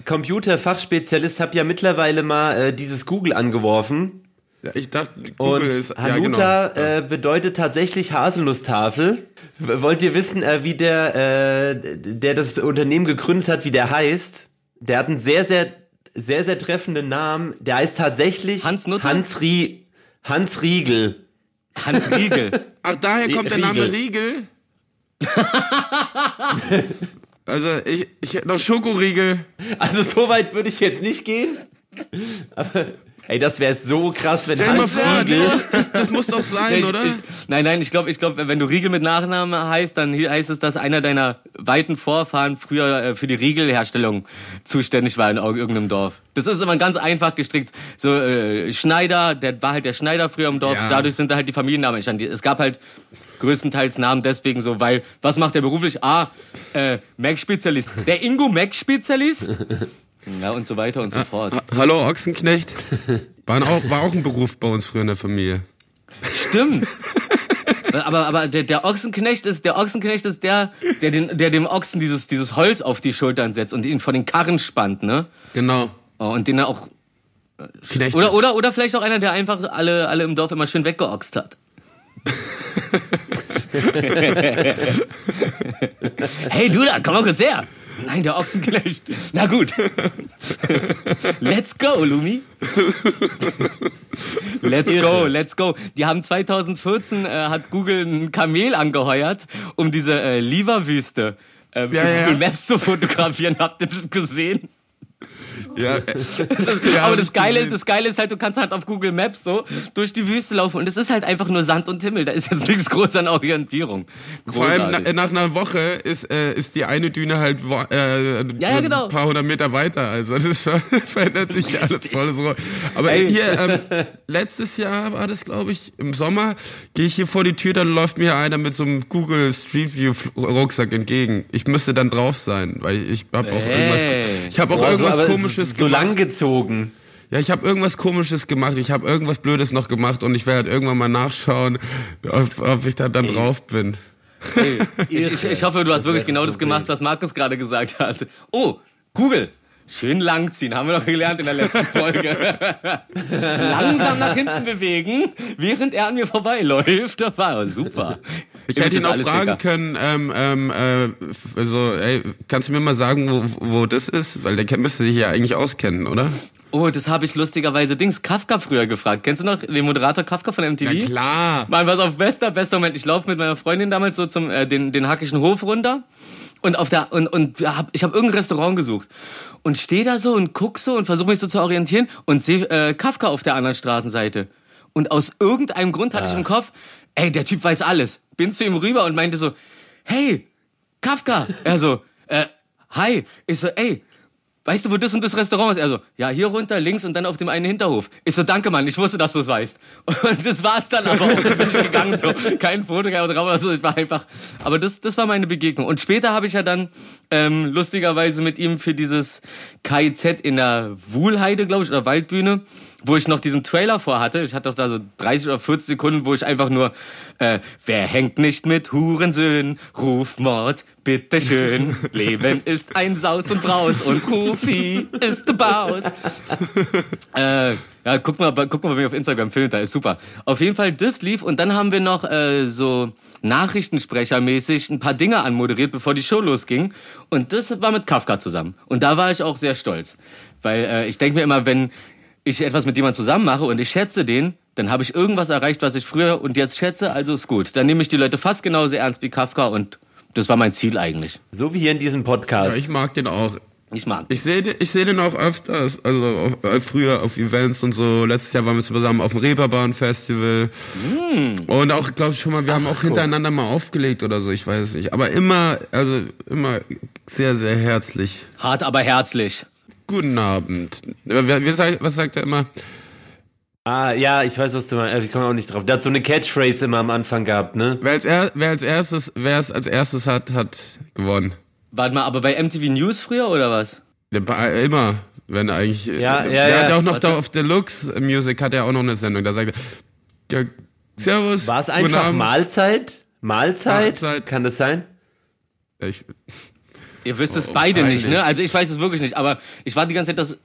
Computerfachspezialist habe ja mittlerweile mal äh, dieses Google angeworfen. Ja, ich dachte, Google Und ist Hanuta ja, genau. äh, bedeutet tatsächlich Haselnusstafel. Wollt ihr wissen, äh, wie der, äh, der das Unternehmen gegründet hat, wie der heißt? Der hat einen sehr, sehr, sehr, sehr treffenden Namen. Der heißt tatsächlich Hans Nutte? Hans, Rie Hans Riegel. Hans Riegel. Ach, daher kommt der Name Riegel? also, ich, ich hätte noch Schokoriegel. Also so weit würde ich jetzt nicht gehen. Aber, ey, das wäre so krass, wenn Stell dir mal Hans vor, Riegel... das, das muss doch sein, ich, oder? Ich, nein, nein, ich glaube, ich glaub, wenn du Riegel mit Nachnamen heißt, dann heißt es, dass einer deiner weiten Vorfahren früher äh, für die Riegelherstellung zuständig war in irgendeinem Dorf. Das ist immer ganz einfach gestrickt. So äh, Schneider, der war halt der Schneider früher im Dorf. Ja. Dadurch sind da halt die Familiennamen entstanden. Es gab halt größtenteils Namen deswegen so, weil was macht der beruflich? Ah, äh, Mac-Spezialist. Der Ingo Mac-Spezialist. Ja, und so weiter und so fort. Ha- Hallo, Ochsenknecht. War auch, war auch ein Beruf bei uns früher in der Familie. Stimmt. Aber, aber der, der Ochsenknecht ist, der Ochsenknecht ist der, der, den, der dem Ochsen dieses, dieses Holz auf die Schultern setzt und ihn von den Karren spannt, ne? Genau. Oh, und den er auch, Knecht. oder, oder, oder vielleicht auch einer, der einfach alle, alle im Dorf immer schön weggeoxt hat. hey, du da, komm mal kurz her. Nein, der Ochsenknecht. Na gut. Let's go, Lumi. Let's go, let's go. Die haben 2014 äh, hat Google ein Kamel angeheuert, um diese äh, Liverwüste äh, für Ja. Google Maps zu fotografieren. Habt ihr das gesehen? Ja, Aber das Geile, das Geile ist halt, du kannst halt auf Google Maps so durch die Wüste laufen und es ist halt einfach nur Sand und Himmel. Da ist jetzt nichts groß an Orientierung. Vor allem na, Großartig. nach einer Woche ist, äh, ist die eine Düne halt äh, ja, genau. ein paar hundert Meter weiter. Also das ver- verändert sich ja alles voll so. Aber Ey. hier, ähm, letztes Jahr war das, glaube ich, im Sommer, gehe ich hier vor die Tür, dann läuft mir einer mit so einem Google Street View Rucksack entgegen. Ich müsste dann drauf sein, weil ich habe auch Ey. irgendwas, ich habe auch Boah, so, irgendwas aber Komisches so gemacht. lang gezogen. Ja, ich habe irgendwas Komisches gemacht. Ich habe irgendwas Blödes noch gemacht und ich werde halt irgendwann mal nachschauen, ob, ob ich da dann drauf bin. Ich, ich, ich hoffe, du hast wirklich genau das gemacht, was Markus gerade gesagt hat. Oh, Google. Schön langziehen, haben wir doch gelernt in der letzten Folge. Langsam nach hinten bewegen, während er an mir vorbeiläuft. Das war super. Ich hätte ihn auch fragen dicker. können, ähm, ähm, äh, also, ey, kannst du mir mal sagen, wo, wo das ist? Weil der kennt- müsste sich ja eigentlich auskennen, oder? Oh, das habe ich lustigerweise Dings Kafka früher gefragt. Kennst du noch den Moderator Kafka von MTV? Ja klar. Mann, was auf bester, bester Moment. Ich laufe mit meiner Freundin damals so zum äh, den den Hackischen Hof runter und auf der und und hab, ich habe irgendein Restaurant gesucht und stehe da so und guck so und versuche mich so zu orientieren und sehe äh, Kafka auf der anderen Straßenseite. Und aus irgendeinem Grund hatte ich im Kopf, ey, der Typ weiß alles. Bin zu ihm rüber und meinte so, hey, Kafka. Er so, äh, hi. Ich so, ey, weißt du, wo das und das Restaurant ist? Er so, ja, hier runter, links und dann auf dem einen Hinterhof. Ich so, danke, Mann, ich wusste, dass du es weißt. Und das war's dann aber auch. Bin ich gegangen, so, kein Foto, kein Autogramm oder so. Ich war einfach, aber das, das war meine Begegnung. Und später habe ich ja dann, ähm, lustigerweise mit ihm für dieses KIZ in der Wuhlheide, glaube ich, oder Waldbühne, wo ich noch diesen Trailer vorhatte. Ich hatte doch da so 30 oder 40 Sekunden, wo ich einfach nur, äh, wer hängt nicht mit Hurensöhnen? Rufmord, bitteschön. Leben ist ein Saus und Braus und Rufi ist der Baus. äh, ja, guck mal, guck mal bei mir auf Instagram, findet da, ist super. Auf jeden Fall, das lief und dann haben wir noch äh, so Nachrichtensprechermäßig ein paar Dinge anmoderiert, bevor die Show losging. Und das war mit Kafka zusammen. Und da war ich auch sehr stolz. Weil äh, ich denke mir immer, wenn ich etwas mit jemandem zusammen mache und ich schätze den, dann habe ich irgendwas erreicht, was ich früher und jetzt schätze, also ist gut. Dann nehme ich die Leute fast genauso ernst wie Kafka und das war mein Ziel eigentlich. So wie hier in diesem Podcast. Ja, ich mag den auch. Ich mag. Ich sehe den- ich sehe den auch öfters, also auf, äh, früher auf Events und so. Letztes Jahr waren wir zusammen auf dem Reeperbahn Festival. Und auch, glaube ich, schon mal, wir haben auch hintereinander mal aufgelegt oder so, ich weiß es nicht. Aber immer, also immer sehr, sehr herzlich. Hart, aber herzlich. Guten Abend. Was sagt er immer? Ah, ja, ich weiß, was du meinst. Äh, Ich komme auch nicht drauf. Der hat so eine Catchphrase immer am Anfang gehabt, ne? Wer als, er, wer als erstes, wer es als erstes hat, hat gewonnen. Warte mal, aber bei MTV News früher oder was? Der, bei- immer, wenn eigentlich. Ja, der ja, hat ja. auch noch Warte. da auf Deluxe Music hat er auch noch eine Sendung. Da sagt er, ja, Servus. War es einfach. Mahlzeit? Mahlzeit? Mahlzeit. Kann das sein? Ich, Ihr wisst es Oh, beide nicht, ne? Also ich weiß es wirklich nicht, aber ich war die ganze Zeit, dass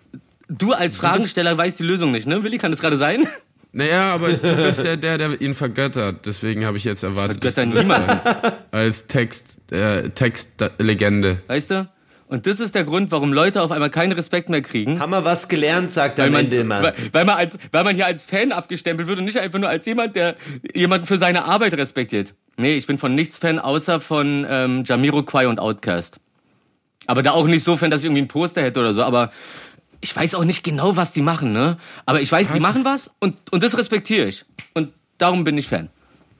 du als Fragensteller weißt die Lösung nicht, ne? Willi, kann das gerade sein? naja, aber du bist ja der, der ihn vergöttert. Deswegen habe ich jetzt erwartet, dass du das niemand. weißt. als Text, äh, Textlegende. Weißt du? Und das ist der Grund, warum Leute auf einmal keinen Respekt mehr kriegen. Haben wir was gelernt, sagt er am man, Ende immer. weil, weil, man als, weil man hier als Fan abgestempelt wird und nicht einfach nur als jemand, der jemanden für seine Arbeit respektiert. Nee, ich bin von nichts Fan, außer von ähm, Jamiroquai und Outcast. Aber da auch nicht so Fan, dass ich irgendwie ein Poster hätte oder so. Aber ich weiß auch nicht genau, was die machen, ne? Aber ich weiß, die machen was und, und das respektiere ich. Und darum bin ich Fan.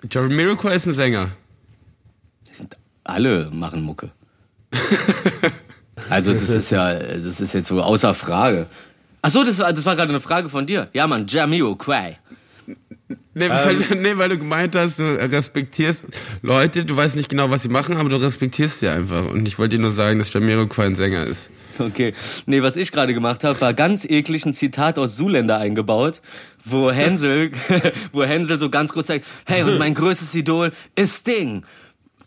Jamiroquai ist ein Sänger. Alle machen Mucke. also das ist ja, das ist jetzt so außer Frage. Ach so, das war, das war gerade eine Frage von dir. Ja, Mann, Jamiroquai. Nee, weil, nee, weil du gemeint hast, du respektierst Leute, du weißt nicht genau, was sie machen, aber du respektierst sie einfach. Und ich wollte dir nur sagen, dass Jamiroquai ein Sänger ist. Okay. Nee, was ich gerade gemacht habe, war ganz eklig ein Zitat aus Zuländer eingebaut, wo Hänsel, wo Hänsel so ganz groß sagt, hey, und mein größtes Idol ist Sting.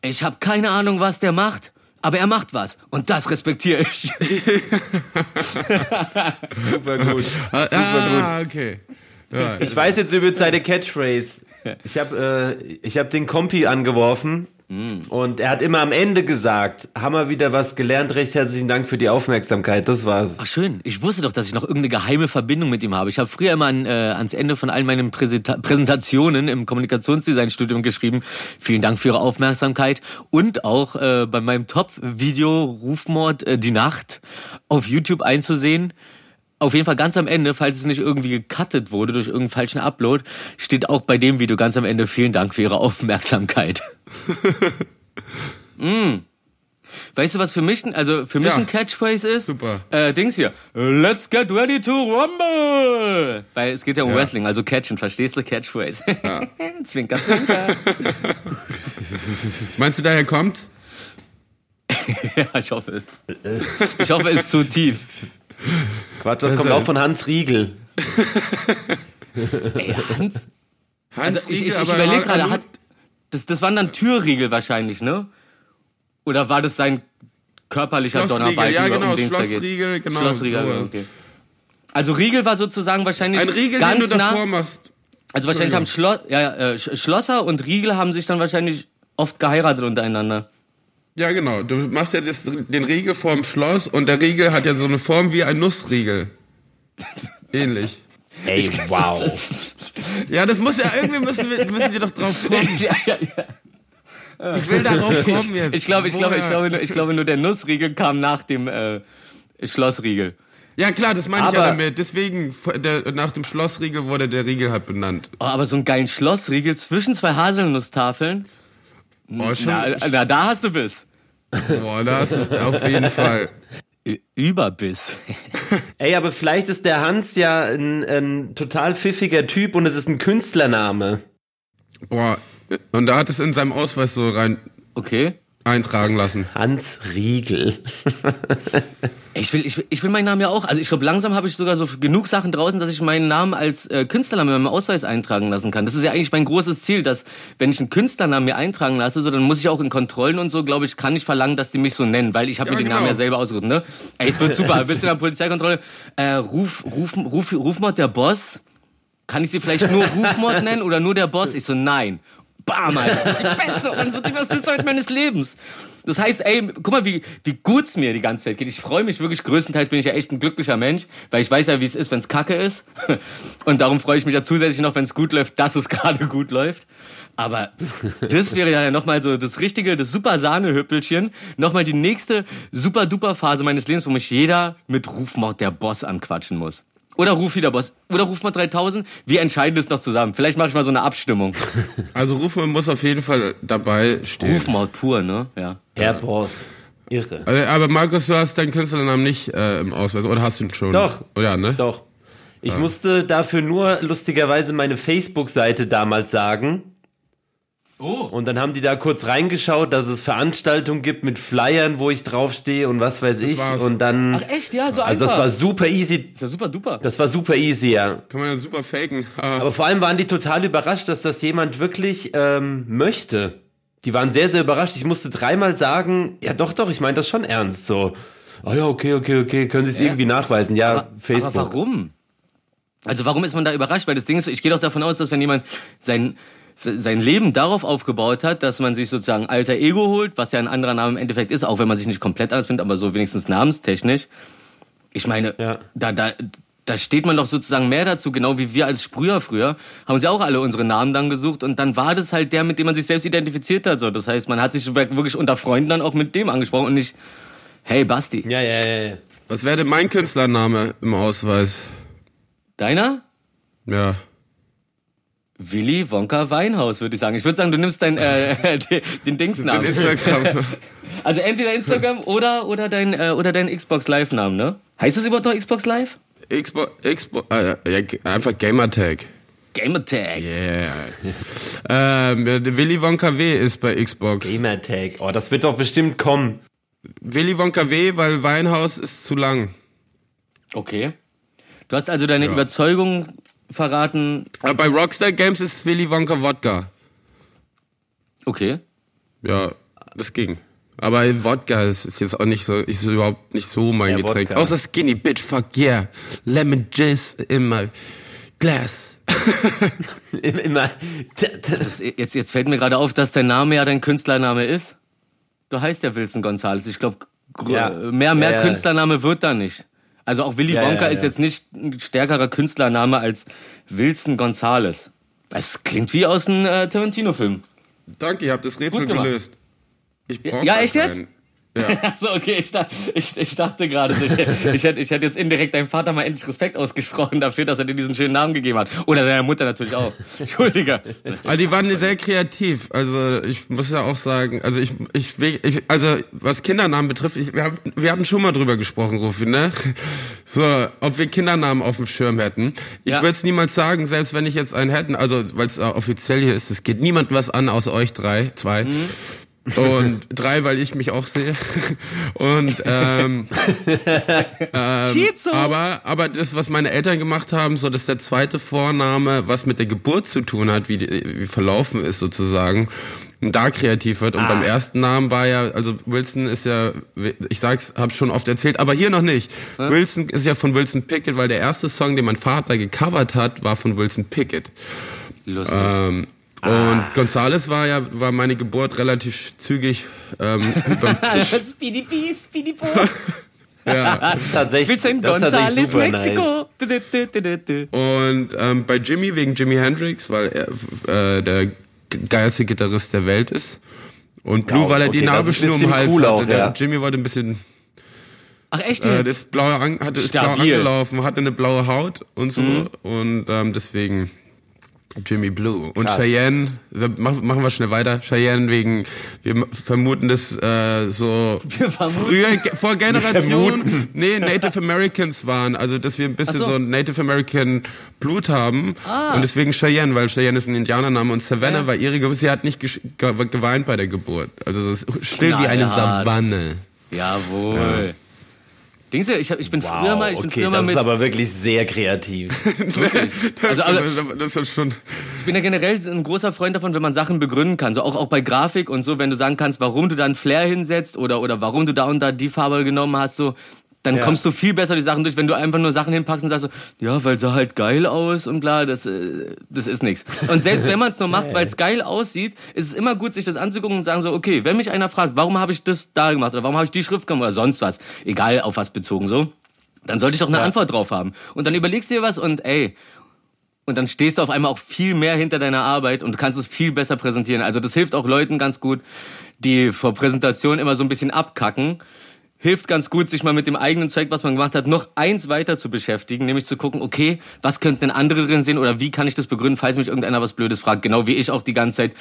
Ich habe keine Ahnung, was der macht, aber er macht was. Und das respektiere ich. Super gut. Ah, ah okay. Ja, Ich weiß jetzt übrigens seine Catchphrase. Ich habe äh, ich hab den Kompi angeworfen und er hat immer am Ende gesagt, haben wir wieder was gelernt, recht herzlichen Dank für die Aufmerksamkeit, das war's. Ach schön, ich wusste doch, dass ich noch irgendeine geheime Verbindung mit ihm habe. Ich habe früher immer an, äh, ans Ende von all meinen Präsenta Präsentationen im Kommunikationsdesign-Studium geschrieben. Vielen Dank für Ihre Aufmerksamkeit und auch äh, bei meinem Top-Video Rufmord äh, die Nacht auf YouTube einzusehen. Auf jeden Fall ganz am Ende, falls es nicht irgendwie gecuttet wurde durch irgendeinen falschen Upload, steht auch bei dem Video ganz am Ende vielen Dank für Ihre Aufmerksamkeit. mm. Weißt du, was für mich, ein- also für mich Ja. ein Catchphrase ist? Super. Äh, Dings hier. Let's get ready to rumble! Weil es geht ja um Ja. Wrestling, also Catchen, verstehst du? Catchphrase. zwinker, zwinker. Meinst du, daher kommt's? ja, ich hoffe es. Ich hoffe es zu tief. Quatsch, das Das kommt auch von Hans Riegel. Ey, Hans, Hans also ich, ich, ich aber- überlege gerade, hat, das, das waren dann Türriegel wahrscheinlich, ne? Oder war das sein körperlicher Donnerbalken? ja, über- genau, geht? Schlossriegel, genau, Schlossriegel, okay. Also Riegel war sozusagen wahrscheinlich Ein Riegel, ganz den du nah, davor machst. Also wahrscheinlich haben Schlo ja, äh, Sch- Schlosser und Riegel haben sich dann wahrscheinlich oft geheiratet untereinander. Ja, genau. Du machst ja das, den Riegel vorm Schloss und der Riegel hat ja so eine Form wie ein Nussriegel. Ähnlich. Ey, wow. Ja, das muss ja, irgendwie müssen wir, müssen wir doch drauf kommen. ja, ja, ja. Ich will darauf kommen jetzt. Ich glaube, ich glaube, ich glaube, nur- ich glaube nur der Nussriegel kam nach dem äh, Schlossriegel. Ja, klar, das meine ich ja Aber- damit. Deswegen, der, nach dem Schlossriegel wurde der Riegel halt benannt. Oh, aber so einen geilen Schlossriegel zwischen zwei Haselnusstafeln. Oh, schon, Na, na, da hast du Biss. boah, das auf jeden Fall. Ü- Überbiss. Ey, aber vielleicht ist der Hans ja ein, ein total pfiffiger Typ und es ist ein Künstlername. Boah, und da hat es in seinem Ausweis so rein Okay. Eintragen lassen. Hans Riegel. Ich will, ich will, ich will meinen Namen ja auch. Also ich glaube, langsam habe ich sogar so genug Sachen draußen, dass ich meinen Namen als äh, Künstlernamen in meinem Ausweis eintragen lassen kann. Das ist ja eigentlich mein großes Ziel, dass wenn ich einen Künstlernamen mir eintragen lasse, so dann muss ich auch in Kontrollen und so, glaube ich, kann ich verlangen, dass die mich so nennen, weil ich habe Ja, mir den genau. Namen ja selber ausgesucht, ne? Ey, es wird super. Bist du in der Polizeikontrolle? Äh, ruf, ruf, ruf, Rufmord der Boss. Kann ich sie vielleicht nur Rufmord nennen oder nur der Boss? Ich so, nein. Bam, Alter. Die beste, und wird die beste Zeit meines Lebens. Das heißt, ey, guck mal, wie, wie gut's mir die ganze Zeit geht. Ich freue mich wirklich, größtenteils bin ich ja echt ein glücklicher Mensch, weil ich weiß ja, wie es ist, wenn's kacke ist. Und darum freue ich mich ja zusätzlich noch, wenn's gut läuft, dass es gerade gut läuft. Aber das wäre ja nochmal so das richtige, das super Sahnehüppelchen. Nochmal die nächste super duper Phase meines Lebens, wo mich jeder mit Rufmord der Boss anquatschen muss. Oder Ruf wieder Boss. Oder Rufmord 3000. Wir entscheiden das noch zusammen. Vielleicht mache ich mal so eine Abstimmung. Also Rufmann muss auf jeden Fall dabei stehen. Rufmord pur, ne? Ja. Herr Boss. Irre. Also, Aber Markus, du hast deinen Künstlernamen nicht äh, im Ausweis, oder hast du ihn schon? Doch. Oh, ja, ne? Doch. Ich musste dafür nur lustigerweise meine Facebook-Seite damals sagen. Oh. Und dann haben die da kurz reingeschaut, dass es Veranstaltungen gibt mit Flyern, wo ich draufstehe und was weiß ich. war's. Und dann. Ach echt? Ja, so also einfach. das war super easy. ist ja super duper. Das war super easy, ja. Kann man ja super faken. Ah. Aber vor allem waren die total überrascht, dass das jemand wirklich ähm, möchte. Die waren sehr, sehr überrascht. Ich musste dreimal sagen, ja doch, doch, ich meine das schon ernst. So, oh ja, okay, okay, okay, können Sie es Ja. irgendwie nachweisen? Ja, aber, Facebook. Aber warum? Also warum ist man da überrascht? Weil das Ding ist, so, ich gehe doch davon aus, dass wenn jemand sein sein Leben darauf aufgebaut hat, dass man sich sozusagen alter Ego holt, was ja ein anderer Name im Endeffekt ist, auch wenn man sich nicht komplett anders findet, aber so wenigstens namenstechnisch. Ich meine, Ja. da, da, da steht man doch sozusagen mehr dazu, genau wie wir als Sprüher früher, haben sie auch alle unsere Namen dann gesucht und dann war das halt der, mit dem man sich selbst identifiziert hat. So. Das heißt, man hat sich wirklich unter Freunden dann auch mit dem angesprochen und nicht, hey Basti, Ja, ja, ja, ja. Was wäre denn mein Künstlername im Ausweis? deiner? Ja. Willy Wonka Weinhaus, würde ich sagen. Ich würde sagen, du nimmst dein, äh, den, Dingsnamen. Den Instagram. Also entweder Instagram oder, oder dein, äh, oder dein Xbox Live-Namen, ne? Heißt das überhaupt noch Xbox Live? Xbox, Xbox, äh, ja, einfach Gamertag. Gamertag. Yeah. ähm, Willy Wonka W ist bei Xbox. Gamertag. Oh, das wird doch bestimmt kommen. Willy Wonka W, weil Weinhaus ist zu lang. Okay. Du hast also deine Ja. Überzeugung verraten. Aber bei Rockstar Games ist Willy Wonka Wodka. Okay. Ja, das ging. Aber Wodka ist, ist jetzt auch nicht so, ist überhaupt nicht so mein Ja, Getränk. Wodka. Außer Skinny Bit, fuck yeah. Lemon Jizz in my glass. Immer. Das, jetzt, jetzt fällt mir gerade auf, dass dein Name ja dein Künstlername ist. Du heißt ja Wilson Gonzales. Ich glaube, Ja. mehr, mehr Ja, ja. Künstlername wird da nicht. Also auch Willy Ja, Wonka ja, ist ja. jetzt nicht ein stärkerer Künstlername als Wilson Gonzales. Es klingt wie aus einem äh, Tarantino-Film. Danke, ihr habt das Rätsel gelöst. Ich brauch Ja, gar echt jetzt? Ja. Achso, okay, ich, dach- ich, ich dachte gerade, ich, ich, hätte, ich hätte jetzt indirekt deinem Vater mal endlich Respekt ausgesprochen dafür, dass er dir diesen schönen Namen gegeben hat. Oder deiner Mutter natürlich auch. Entschuldige. Aber die waren sehr kreativ. Also ich muss ja auch sagen, also ich, ich, ich also was Kindernamen betrifft, ich, wir, haben, wir hatten schon mal drüber gesprochen, Rufi, ne? So, ob wir Kindernamen auf dem Schirm hätten. Ich Ja. würde es niemals sagen, selbst wenn ich jetzt einen hätten, also weil es äh, offiziell hier ist, es geht niemand was an außer euch drei, zwei. Mhm. Und drei, weil ich mich auch sehe. Und ähm, ähm, aber aber das, was meine Eltern gemacht haben, so dass der zweite Vorname was mit der Geburt zu tun hat, wie, die, wie verlaufen ist sozusagen, und da kreativ wird. Und beim ersten Namen war ja, also Wilson ist ja, ich sag's, hab's schon oft erzählt, aber hier noch nicht. Wilson ist ja von Wilson Pickett, weil der erste Song, den mein Vater gecovert hat, war von Wilson Pickett. Lustig. Ähm, Und Gonzales war ja, war meine Geburt relativ zügig ähm, überm Tisch. Speedy Bee, Speedy Bo. Ja. Das ist tatsächlich, Willst du in das ist tatsächlich Gonzales, super Mexiko? Du. Und ähm, bei Jimmy wegen Jimi Hendrix, weil er äh, der geilste Gitarrist der Welt ist. Und Blue, Ja, weil er okay, die Nabelschnur im bisschen Hals cool hatte. auch, der ja. Jimmy wollte ein bisschen, Ach echt äh, jetzt? das blaue an, hatte ist blau angelaufen, hatte eine blaue Haut und so. Und ähm, deswegen Jimmy Blue. Und Krass. Cheyenne, machen wir schnell weiter. Cheyenne wegen, wir vermuten das äh, so früher, vor Generationen, nee, Native Americans waren. Also, dass wir ein bisschen so. so. ein Native American Blut haben. Ah. Und deswegen Cheyenne, weil Cheyenne ist ein Indianername und Savannah Ja. war ihre. Sie hat nicht geweint bei der Geburt. Also, es ist still wie eine Knallhart. Savanne. Jawohl. Dings, ich, hab, ich bin früher mal, ich bin okay, früher mal das mit, ist aber wirklich sehr kreativ. Also, also- das ist schon, ich bin ja generell ein großer Freund davon, wenn man Sachen begründen kann. So auch, auch bei Grafik und so, wenn du sagen kannst, warum du da einen Flair hinsetzt oder, oder warum du da und da die Farbe genommen hast, so, dann Ja. kommst du viel besser die Sachen durch, wenn du einfach nur Sachen hinpackst und sagst so, ja, weil sah halt geil aus und bla, das, äh, das ist nix. Und selbst wenn man es nur macht, weil es geil aussieht, ist es immer gut, sich das anzugucken und sagen so, okay, wenn mich einer fragt, warum habe ich das da gemacht oder warum habe ich die Schrift gemacht oder sonst was, egal auf was bezogen so, dann sollte ich doch eine Ja. Antwort drauf haben. Und dann überlegst du dir was und ey, und dann stehst du auf einmal auch viel mehr hinter deiner Arbeit und kannst es viel besser präsentieren. Also das hilft auch Leuten ganz gut, die vor Präsentation immer so ein bisschen abkacken. Hilft ganz gut, sich mal mit dem eigenen Zeug, was man gemacht hat, noch eins weiter zu beschäftigen, nämlich zu gucken, okay, was könnten denn andere drin sehen oder wie kann ich das begründen, falls mich irgendeiner was Blödes fragt. Genau wie ich auch die ganze Zeit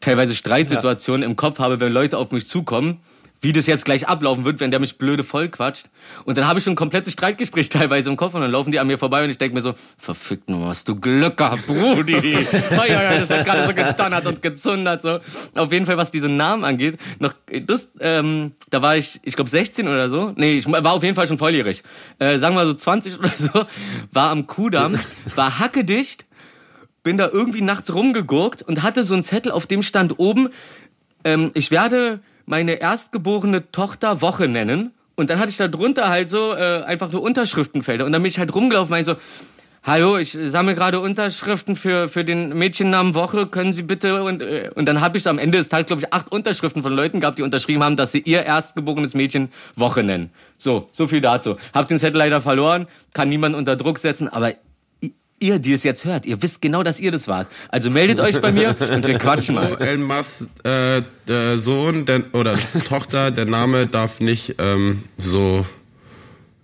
teilweise Streitsituationen im Kopf habe, wenn Leute auf mich zukommen wie das jetzt gleich ablaufen wird, wenn der mich blöde vollquatscht. Und dann habe ich schon ein komplettes Streitgespräch teilweise im Kopf und dann laufen die an mir vorbei und ich denke mir so, verfickt nur, hast du Glück gehabt, Brudi. oh, ja, ja, das hat gerade so gedonnert und gezundert. So. Auf jeden Fall, was diese Namen angeht, noch das, ähm, da war ich, ich glaube 16 oder so. Nee, ich war auf jeden Fall schon volljährig. Äh, sagen wir so 20 oder so, war am Kudamm, war hackedicht, bin da irgendwie nachts rumgegurkt und hatte so einen Zettel, auf dem stand oben, ähm, ich werde meine erstgeborene Tochter Woche nennen. Und dann hatte ich da drunter halt so äh, einfach so Unterschriftenfelder. Und dann bin ich halt rumgelaufen, meinte so, Hallo, ich sammle gerade Unterschriften für, für den Mädchennamen Woche. Können Sie bitte und äh, und dann habe ich am Ende des Tages glaube ich acht Unterschriften von Leuten gehabt, die unterschrieben haben, dass sie ihr erstgeborenes Mädchen Woche nennen. So, so viel dazu. Hab den Zettel leider verloren, kann niemand unter Druck setzen, aber ihr, die es jetzt hört, ihr wisst genau, dass ihr das wart. Also meldet euch bei mir und wir quatschen mal. Elon Musk, äh, der Sohn der, oder Tochter, der Name darf nicht ähm, so,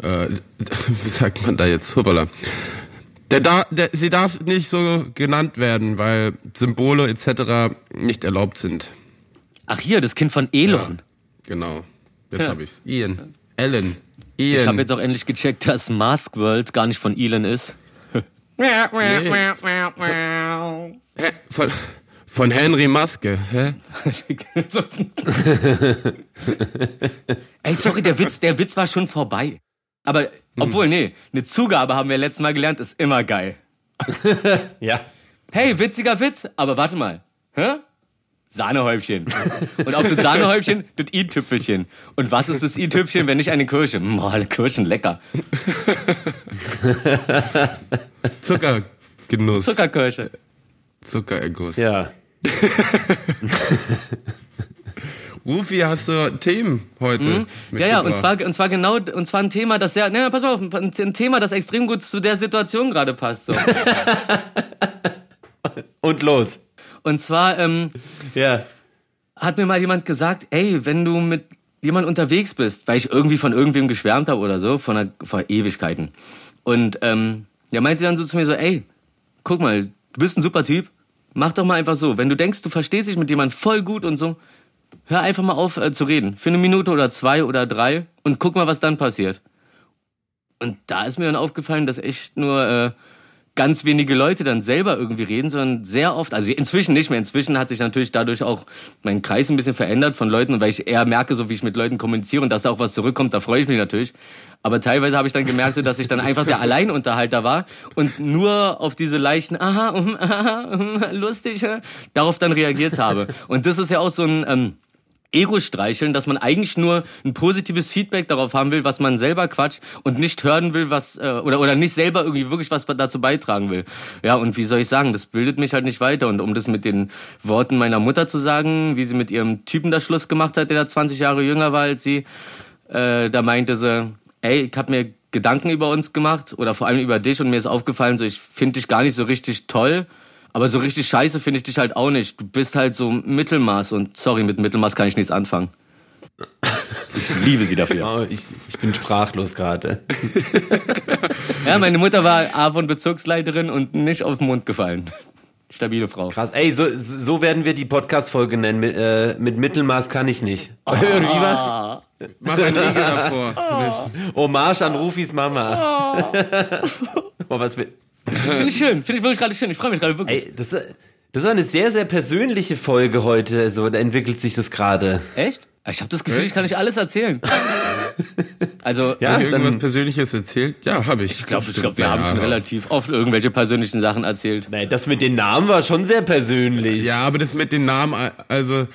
äh, wie sagt man da jetzt, hoppala. Der da, der, sie darf nicht so genannt werden, weil Symbole etc. nicht erlaubt sind. Ach hier, das Kind von Elon. Genau. Jetzt Ja. hab ich's. Ian. Ellen. Ian. Ich habe jetzt auch endlich gecheckt, dass Mask World gar nicht von Elon ist. Hä? Von, von Henry Maske. Hä? Ey, sorry, der Witz, der Witz war schon vorbei. Aber, obwohl, nee, eine Zugabe haben wir letztes Mal gelernt, ist immer geil. Ja. Hey, witziger Witz, aber warte mal. Hä? Sahnehäubchen. Und auf das Sahnehäubchen, das i-Tüpfelchen. Und was ist das i-Tüpfelchen, wenn nicht eine Kirsche? Boah, eine Kirschen, lecker. Zuckergenuss. Zuckerkirsche. Zuckererguss. Ja. Rufi, hast du Themen heute? Mhm. Ja, ja, und zwar, und zwar genau, und zwar ein Thema, das sehr, ne, pass mal auf, ein ein Thema, das extrem gut zu der Situation gerade passt. So. Und los. Und zwar, ähm, Ja. hat mir mal jemand gesagt, ey, wenn du mit jemand unterwegs bist, weil ich irgendwie von irgendwem geschwärmt habe oder so, von einer, vor Ewigkeiten. Und ähm, der meinte dann so zu mir so, ey, guck mal, du bist ein super Typ, mach doch mal einfach so. Wenn du denkst, du verstehst dich mit jemandem voll gut und so, hör einfach mal auf äh, zu reden. Für eine Minute oder zwei oder drei und guck mal, was dann passiert. Und da ist mir dann aufgefallen, dass echt nur äh, ganz wenige Leute dann selber irgendwie reden, sondern sehr oft, also inzwischen nicht mehr. Inzwischen hat sich natürlich dadurch auch mein Kreis ein bisschen verändert von Leuten weil ich eher merke, so wie ich mit Leuten kommuniziere und dass da auch was zurückkommt, da freue ich mich natürlich. Aber teilweise habe ich dann gemerkt, dass ich dann einfach der Alleinunterhalter war und nur auf diese leichten, aha, um, aha, um, lustig, äh, darauf dann reagiert habe. Und das ist ja auch so ein, ähm, Ego-Streicheln, dass man eigentlich nur ein positives Feedback darauf haben will, was man selber quatscht und nicht hören will, was äh, oder oder nicht selber irgendwie wirklich was dazu beitragen will. Ja, und wie soll ich sagen, das bildet mich halt nicht weiter und um das mit den Worten meiner Mutter zu sagen, wie sie mit ihrem Typen da Schluss gemacht hat, der da 20 Jahre jünger war als sie, äh, da meinte sie, ey, ich habe mir Gedanken über uns gemacht oder vor allem über dich und mir ist aufgefallen, so ich finde dich gar nicht so richtig toll. Aber so richtig scheiße finde ich dich halt auch nicht. Du bist halt so Mittelmaß und sorry, mit Mittelmaß kann ich nichts anfangen. Ich liebe sie dafür. Oh, ich, ich bin sprachlos gerade. Ja, meine Mutter war Avon-Bezirksleiterin und nicht auf den Mund gefallen. Stabile Frau. Krass. Ey, so, so werden wir die Podcast-Folge nennen. Mit, äh, mit Mittelmaß kann ich nicht. Irgendwie was? Mach ein Riegel davor. Hommage an Rufis Mama. oh, was will. Finde ich schön. Finde ich wirklich gerade schön. Ich freue mich gerade wirklich. Ey, das, das ist eine sehr, sehr persönliche Folge heute. So, da entwickelt sich das gerade. Echt? Ich habe das Gefühl, ich kann nicht alles erzählen. Also, Ja, Hab ich irgendwas dann- Persönliches erzählt? Ja, habe ich. ich glaube, ich glaub, wir haben schon relativ oft irgendwelche persönlichen Sachen erzählt. Nein, das mit den Namen war schon sehr persönlich. Ja, aber das mit den Namen, also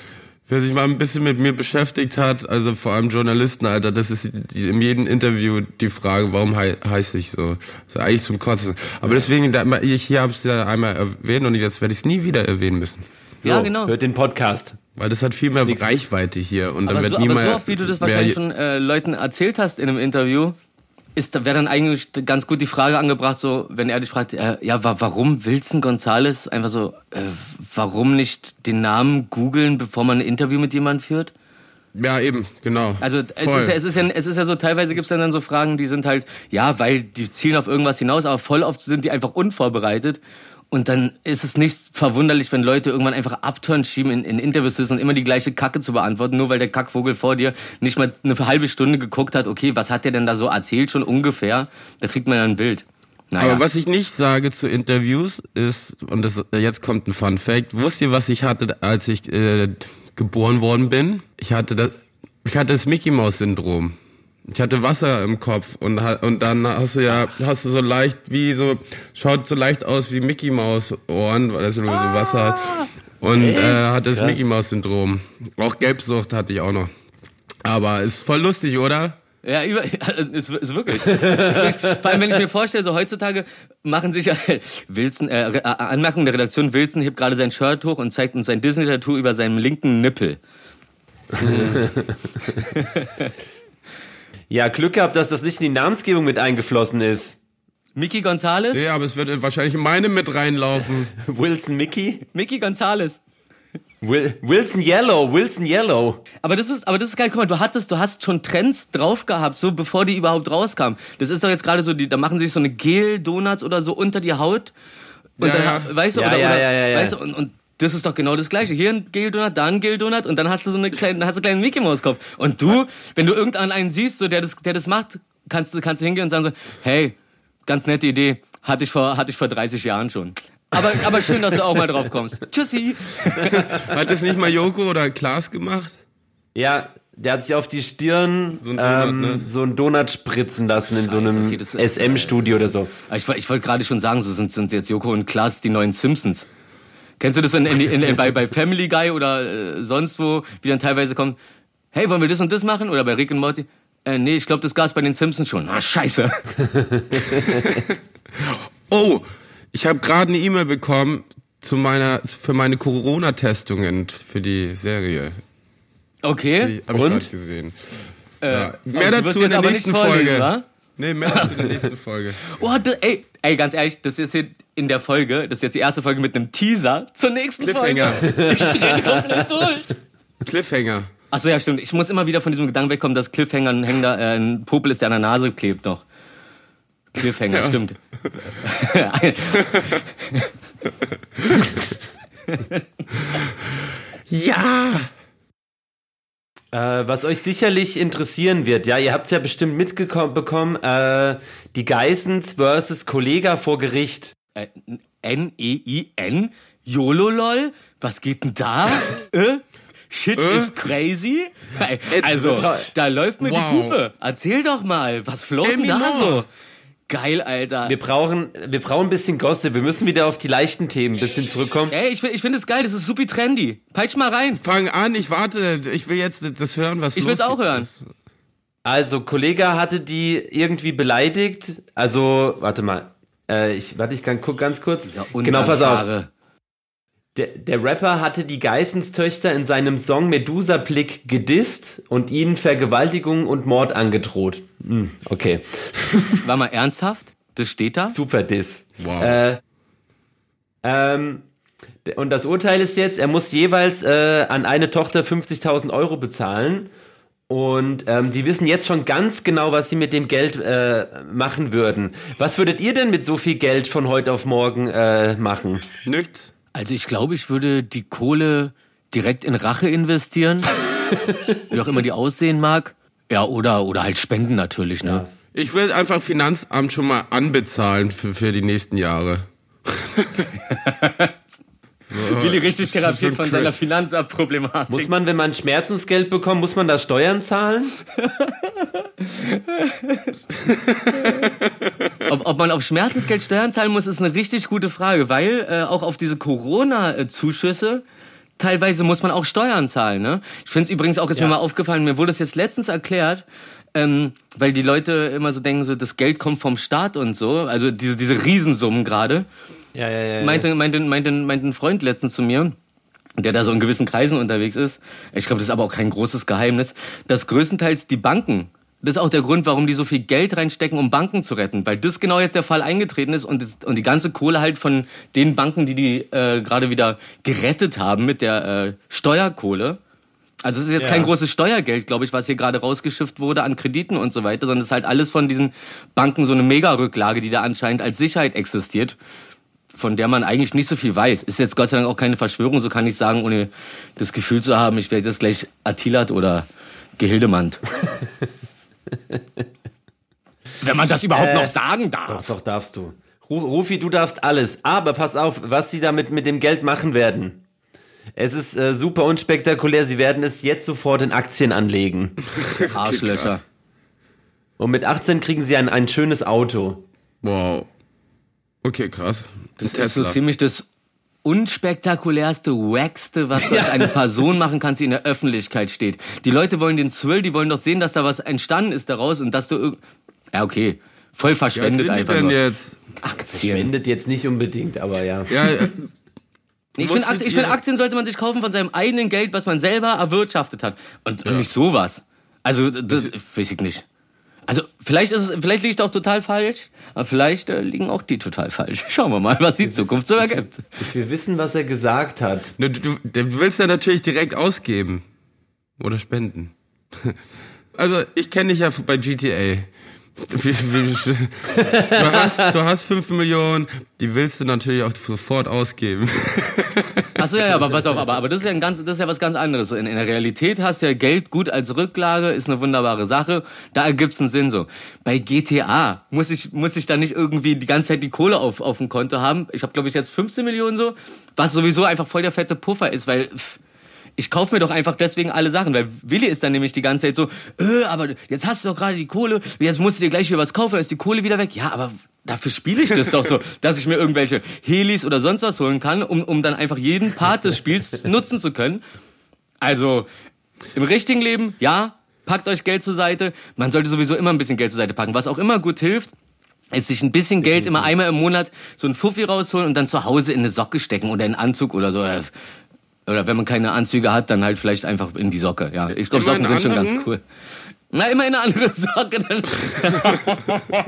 wer sich mal ein bisschen mit mir beschäftigt hat, also vor allem Journalisten, Alter, das ist in jedem Interview die Frage, warum hei heiße ich so? Das ist eigentlich zum Kotzen. Aber deswegen, ich hier habe es ja einmal erwähnt und jetzt werde ich es nie wieder erwähnen müssen. So, ja, genau. Hört den Podcast. Weil das hat viel mehr Reichweite hier und dann Aber wird so, aber niemand so oft, wie du das wahrscheinlich schon äh, Leuten erzählt hast in einem Interview, ist da wäre dann eigentlich ganz gut die Frage angebracht, so wenn er dich fragt, äh, ja, wa warum Wilson Gonzales einfach so, äh, warum nicht den Namen googeln, bevor man ein Interview mit jemandem führt? Ja, eben, genau. Also es ist, ja, es, ist ja, es ist ja so, teilweise gibt's dann, dann so Fragen, die sind halt, ja, weil die zielen auf irgendwas hinaus, aber voll oft sind die einfach unvorbereitet. Und dann ist es nicht verwunderlich, wenn Leute irgendwann einfach Abturn schieben in, in Interviews sitzen und immer die gleiche Kacke zu beantworten, nur weil der Kackvogel vor dir nicht mal eine halbe Stunde geguckt hat, okay, was hat der denn da so erzählt schon ungefähr? Da kriegt man ja ein Bild. Naja. Aber was ich nicht sage zu Interviews ist, und das, jetzt kommt ein Fun Fact, wusst ihr, was ich hatte, als ich äh, geboren worden bin? Ich hatte das, ich hatte das Mickey Maus Syndrom. Ich hatte Wasser im Kopf und und dann hast du ja hast du so leicht wie so schaut so leicht aus wie Mickey Maus Ohren, weil das nur so Wasser hat. Und Echt? äh, hat das. Mickey Mouse Syndrom. Auch Gelbsucht hatte ich auch noch. Aber ist voll lustig, oder? Ja, über, ist, ist wirklich. Ist wirklich. Vor allem, wenn ich mir vorstelle, so heutzutage machen sich ja Wilson, äh, äh, Anmerkung der Redaktion, Wilson hebt gerade sein Shirt hoch und zeigt uns sein Disney-Tattoo über seinem linken Nippel. Ja, Glück gehabt, dass das nicht in die Namensgebung mit eingeflossen ist. Mickey Gonzales? Ja, aber es wird wahrscheinlich in meine mit reinlaufen. Wilson Mickey? Mickey Gonzales. Wil Wilson Yellow, Wilson Yellow. Aber das ist, aber das ist geil. Guck mal, du hattest, du hast schon Trends drauf gehabt, so bevor die überhaupt rauskamen. Das ist doch jetzt gerade so, die, da machen sich so eine Gel-Donuts oder so unter die Haut. Und Ja, dann, ja. weißt du, Ja, oder, ja, oder, ja, ja, ja. weißt du, und, und das ist doch genau das Gleiche. Hier ein Gel-Donut, da ein Gel-Donut und dann hast du so eine kleine, dann hast du einen kleinen Mickey Mouse Kopf. Und du, wenn du irgendeinen siehst, so der das, der das macht, kannst du, kannst du hingehen und sagen so, hey, ganz nette Idee, hatte ich vor, hatte ich vor 30 Jahren schon. Aber, aber schön, dass du auch mal drauf kommst. Tschüssi. Hat das nicht mal Joko oder Klaas gemacht? Ja, der hat sich auf die Stirn So ein Donut, ähm, ne? so einen Donut spritzen lassen in so einem okay, SM-Studio oder so. Ich, ich wollte gerade schon sagen, so sind, sind jetzt Joko und Klaas die neuen Simpsons. Kennst du das in, in, in, in, bei, bei Family Guy oder äh, sonst wo, wie dann teilweise kommt, hey, wollen wir das und das machen? Oder bei Rick und Morty, äh, nee, ich glaube, das gab's bei den Simpsons schon. Ah, scheiße. Oh, ich habe gerade eine E-Mail bekommen zu meiner für meine Corona-Testungen für die Serie. Okay. Die hab ich Und? gesehen. ja. du Mehr dazu in der nächsten Folge. wa? Nee, mehr dazu in der nächsten Folge. Oh, das, ey, ey, ganz ehrlich, das ist jetzt in der Folge, das ist jetzt die erste Folge mit einem Teaser zur nächsten Cliffhanger. Folge. Ich drehe komplett durch. Cliffhanger. Achso, ja, stimmt. Ich muss immer wieder von diesem Gedanken wegkommen, dass Cliffhanger ein hängender, äh, ein Popel ist, der an der Nase klebt noch. Cliffhanger, stimmt. Ja. Äh, was euch sicherlich interessieren wird, ja, ihr habt es ja bestimmt mitbekommen, äh, die Geissens versus Kollega vor Gericht. N-E-I-N? YOLO-LOL? Was geht denn da? äh? Shit Äh? is crazy? Also, da läuft mir Wow. die Puppe. Erzähl doch mal, was float denn da so? Geil, Alter. Wir brauchen, wir brauchen ein bisschen Gossip. Wir müssen wieder auf die leichten Themen ein bisschen zurückkommen. Ey, ich, find- ich finde es geil, das ist super trendy. Peitsch mal rein. Fang an, ich warte. Ich will jetzt das hören, was Ich will's losgeht. auch hören. Also, Kollega hatte die irgendwie beleidigt. Also, warte mal. Äh, ich, warte, ich kann guck ganz kurz. genau, pass auf. Der, der Rapper hatte die Geissens-Töchter in seinem Song Medusa Blick gedisst und ihnen Vergewaltigung und Mord angedroht. Hm, okay. War mal ernsthaft? Das steht da? Super Diss. Wow. Äh, ähm, und das Urteil ist jetzt, er muss jeweils äh, an eine Tochter 50.000 Euro bezahlen. Und ähm, die wissen jetzt schon ganz genau, was sie mit dem Geld äh, machen würden. Was würdet ihr denn mit so viel Geld von heute auf morgen äh, machen? Nichts. Also ich glaube, ich würde die Kohle direkt in Rache investieren. wie auch immer die aussehen mag. Ja, oder, oder halt spenden natürlich, ne? Ich will einfach Finanzamt schon mal anbezahlen für, für die nächsten Jahre. Willi richtig therapiert von seiner Finanzabproblematik. Muss man, wenn man Schmerzensgeld bekommt, muss man da Steuern zahlen? Ob, ob man auf Schmerzensgeld Steuern zahlen muss, ist eine richtig gute Frage, weil äh, auch auf diese Corona-Zuschüsse teilweise muss man auch Steuern zahlen. Ne? Ich finde es übrigens auch, ist Ja. mir mal aufgefallen, mir wurde es jetzt letztens erklärt, ähm, weil die Leute immer so denken, so das Geld kommt vom Staat und so, also diese, diese Riesensummen gerade. Ja, ja, ja. Meinte, meinte, meinte, meinte ein Freund letztens zu mir, der da so in gewissen Kreisen unterwegs ist. Ich glaube, das ist aber auch kein großes Geheimnis, dass größtenteils die Banken, das ist auch der Grund, warum die so viel Geld reinstecken, um Banken zu retten, weil das genau jetzt der Fall eingetreten ist und, das, und die ganze Kohle halt von den Banken, die die äh, gerade wieder gerettet haben mit der äh, Steuerkohle. Also es ist jetzt Ja. kein großes Steuergeld, glaube ich, was hier gerade rausgeschifft wurde an Krediten und so weiter, sondern es ist halt alles von diesen Banken so eine Mega-Rücklage, die da anscheinend als Sicherheit existiert von der man eigentlich nicht so viel weiß. Ist jetzt Gott sei Dank auch keine Verschwörung, so kann ich sagen, ohne das Gefühl zu haben, ich werde jetzt gleich Attilat oder Gehildemann. Wenn man das überhaupt Äh, noch sagen Doch, darf. doch, darfst du. Ru- Rufi, du darfst alles. Aber pass auf, was sie damit mit dem Geld machen werden. Es ist äh, super unspektakulär. Sie werden es jetzt sofort in Aktien anlegen. Arschlöcher. Und mit 18 kriegen sie ein, ein schönes Auto. Wow. Okay, krass. Das ist so ziemlich das unspektakulärste, wackste, was du als eine Person machen kannst, die in der Öffentlichkeit steht. Die Leute wollen den Thrill, die wollen doch sehen, dass da was entstanden ist daraus und dass du ja okay, voll verschwendet die einfach denn nur. jetzt? Aktien. Spendet jetzt nicht unbedingt, aber ja. Ja, äh, Ich finde, Aktien, find, Aktien sollte man sich kaufen von seinem eigenen Geld, was man selber erwirtschaftet hat. Und nicht sowas. Also, das weiß ich nicht. Vielleicht ist es, vielleicht liege ich auch total falsch, aber vielleicht äh, liegen auch die total falsch. Schauen wir mal, was die Zukunft so ergibt. Ich will wissen, was er gesagt hat. du, du, du willst ja natürlich direkt ausgeben. Oder spenden. Also, ich kenne dich ja bei GTA. Du, hast, du hast 5 Millionen, die willst du natürlich auch sofort ausgeben. Achso, ja, ja, aber pass auf, aber, aber das ist ja ein ganz, das ist ja was ganz anderes. In, in der Realität hast du ja Geld gut als Rücklage, ist eine wunderbare Sache. Da ergibt's einen Sinn so. Bei GTA muss ich, muss ich da nicht irgendwie die ganze Zeit die Kohle auf, auf dem Konto haben. Ich habe, glaube ich, jetzt 15 Millionen so, was sowieso einfach voll der fette Puffer ist, weil pff, ich kaufe mir doch einfach deswegen alle Sachen, weil Willi ist dann nämlich die ganze Zeit so, äh, aber jetzt hast du doch gerade die Kohle, jetzt musst du dir gleich wieder was kaufen, dann ist die Kohle wieder weg. Ja, aber dafür spiele ich das doch so, dass ich mir irgendwelche Helis oder sonst was holen kann, um, um dann einfach jeden Part des Spiels nutzen zu können. Also im richtigen Leben, ja, packt euch Geld zur Seite. Man sollte sowieso immer ein bisschen Geld zur Seite packen. Was auch immer gut hilft, ist sich ein bisschen Geld immer einmal im Monat so ein Fuffi rausholen und dann zu Hause in eine Socke stecken oder in einen Anzug oder so. Oder, wenn man keine Anzüge hat, dann halt vielleicht einfach in die Socke. Ja, ich glaube, Socken in sind schon ganz cool. Na, immer in eine andere Socke. Dann.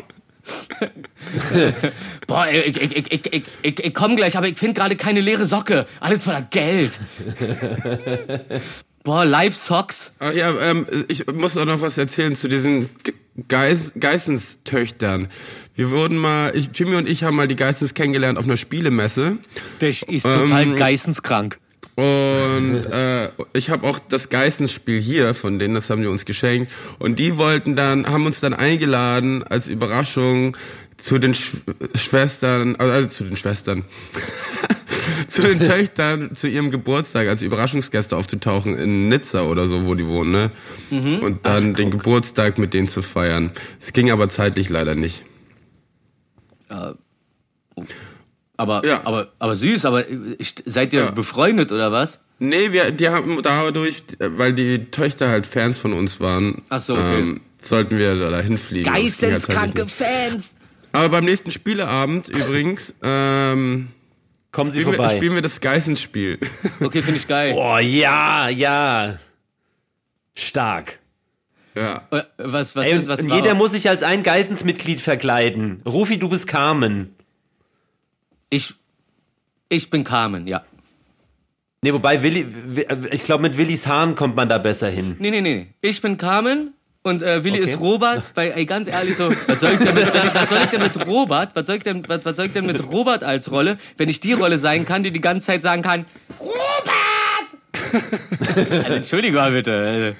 Boah, ich, ich, ich, ich, ich, ich, komm gleich, aber ich finde gerade keine leere Socke. Alles voller Geld. Boah, Live Socks. Ach ja, ähm, ich muss auch noch was erzählen zu diesen Ge- Geis Geissenstöchtern. Wir wurden mal, ich, Jimmy und ich haben mal die Geissens kennengelernt auf einer Spielemesse. Das ist total Ähm, geisteskrank. Und äh, ich habe auch das Geissensspiel hier von denen, das haben die uns geschenkt. Und die wollten dann, haben uns dann eingeladen als Überraschung zu den Sch Schwestern, also zu den Schwestern, zu den Töchtern zu ihrem Geburtstag als Überraschungsgäste aufzutauchen in Nizza oder so, wo die wohnen, ne? Und dann den Geburtstag mit denen zu feiern. Es ging aber zeitlich leider nicht. Aber, Ja. aber, aber süß, aber seid ihr Ja. befreundet oder was? Nee, wir, die haben dadurch, weil die Töchter halt Fans von uns waren, Ach so, okay. ähm, sollten wir da hinfliegen. Halt zeitlich nicht. Fans. Aber beim nächsten Spieleabend übrigens ähm, Kommen Sie spielen, wir, vorbei. spielen wir das Geissensspiel. Okay, finde ich geil. Oh, ja, ja. Stark. ja. Äh, Was, was Ey, ist, was war- jeder muss sich als ein Geissensmitglied verkleiden. Rufi, du bist Carmen. Ich, ich bin Carmen, ja. Nee, wobei Willi, ich glaube, mit Willis Haaren kommt man da besser hin. Nee, nee, nee. Ich bin Carmen und äh, Willi Okay. ist Robert, weil, ey, ganz ehrlich so, was soll ich denn mit, was soll ich denn mit Robert, was soll ich denn, was, was soll ich denn mit Robert als Rolle, wenn ich die Rolle sein kann, die die ganze Zeit sagen kann, Robert! also, Entschuldigung mal bitte. Also,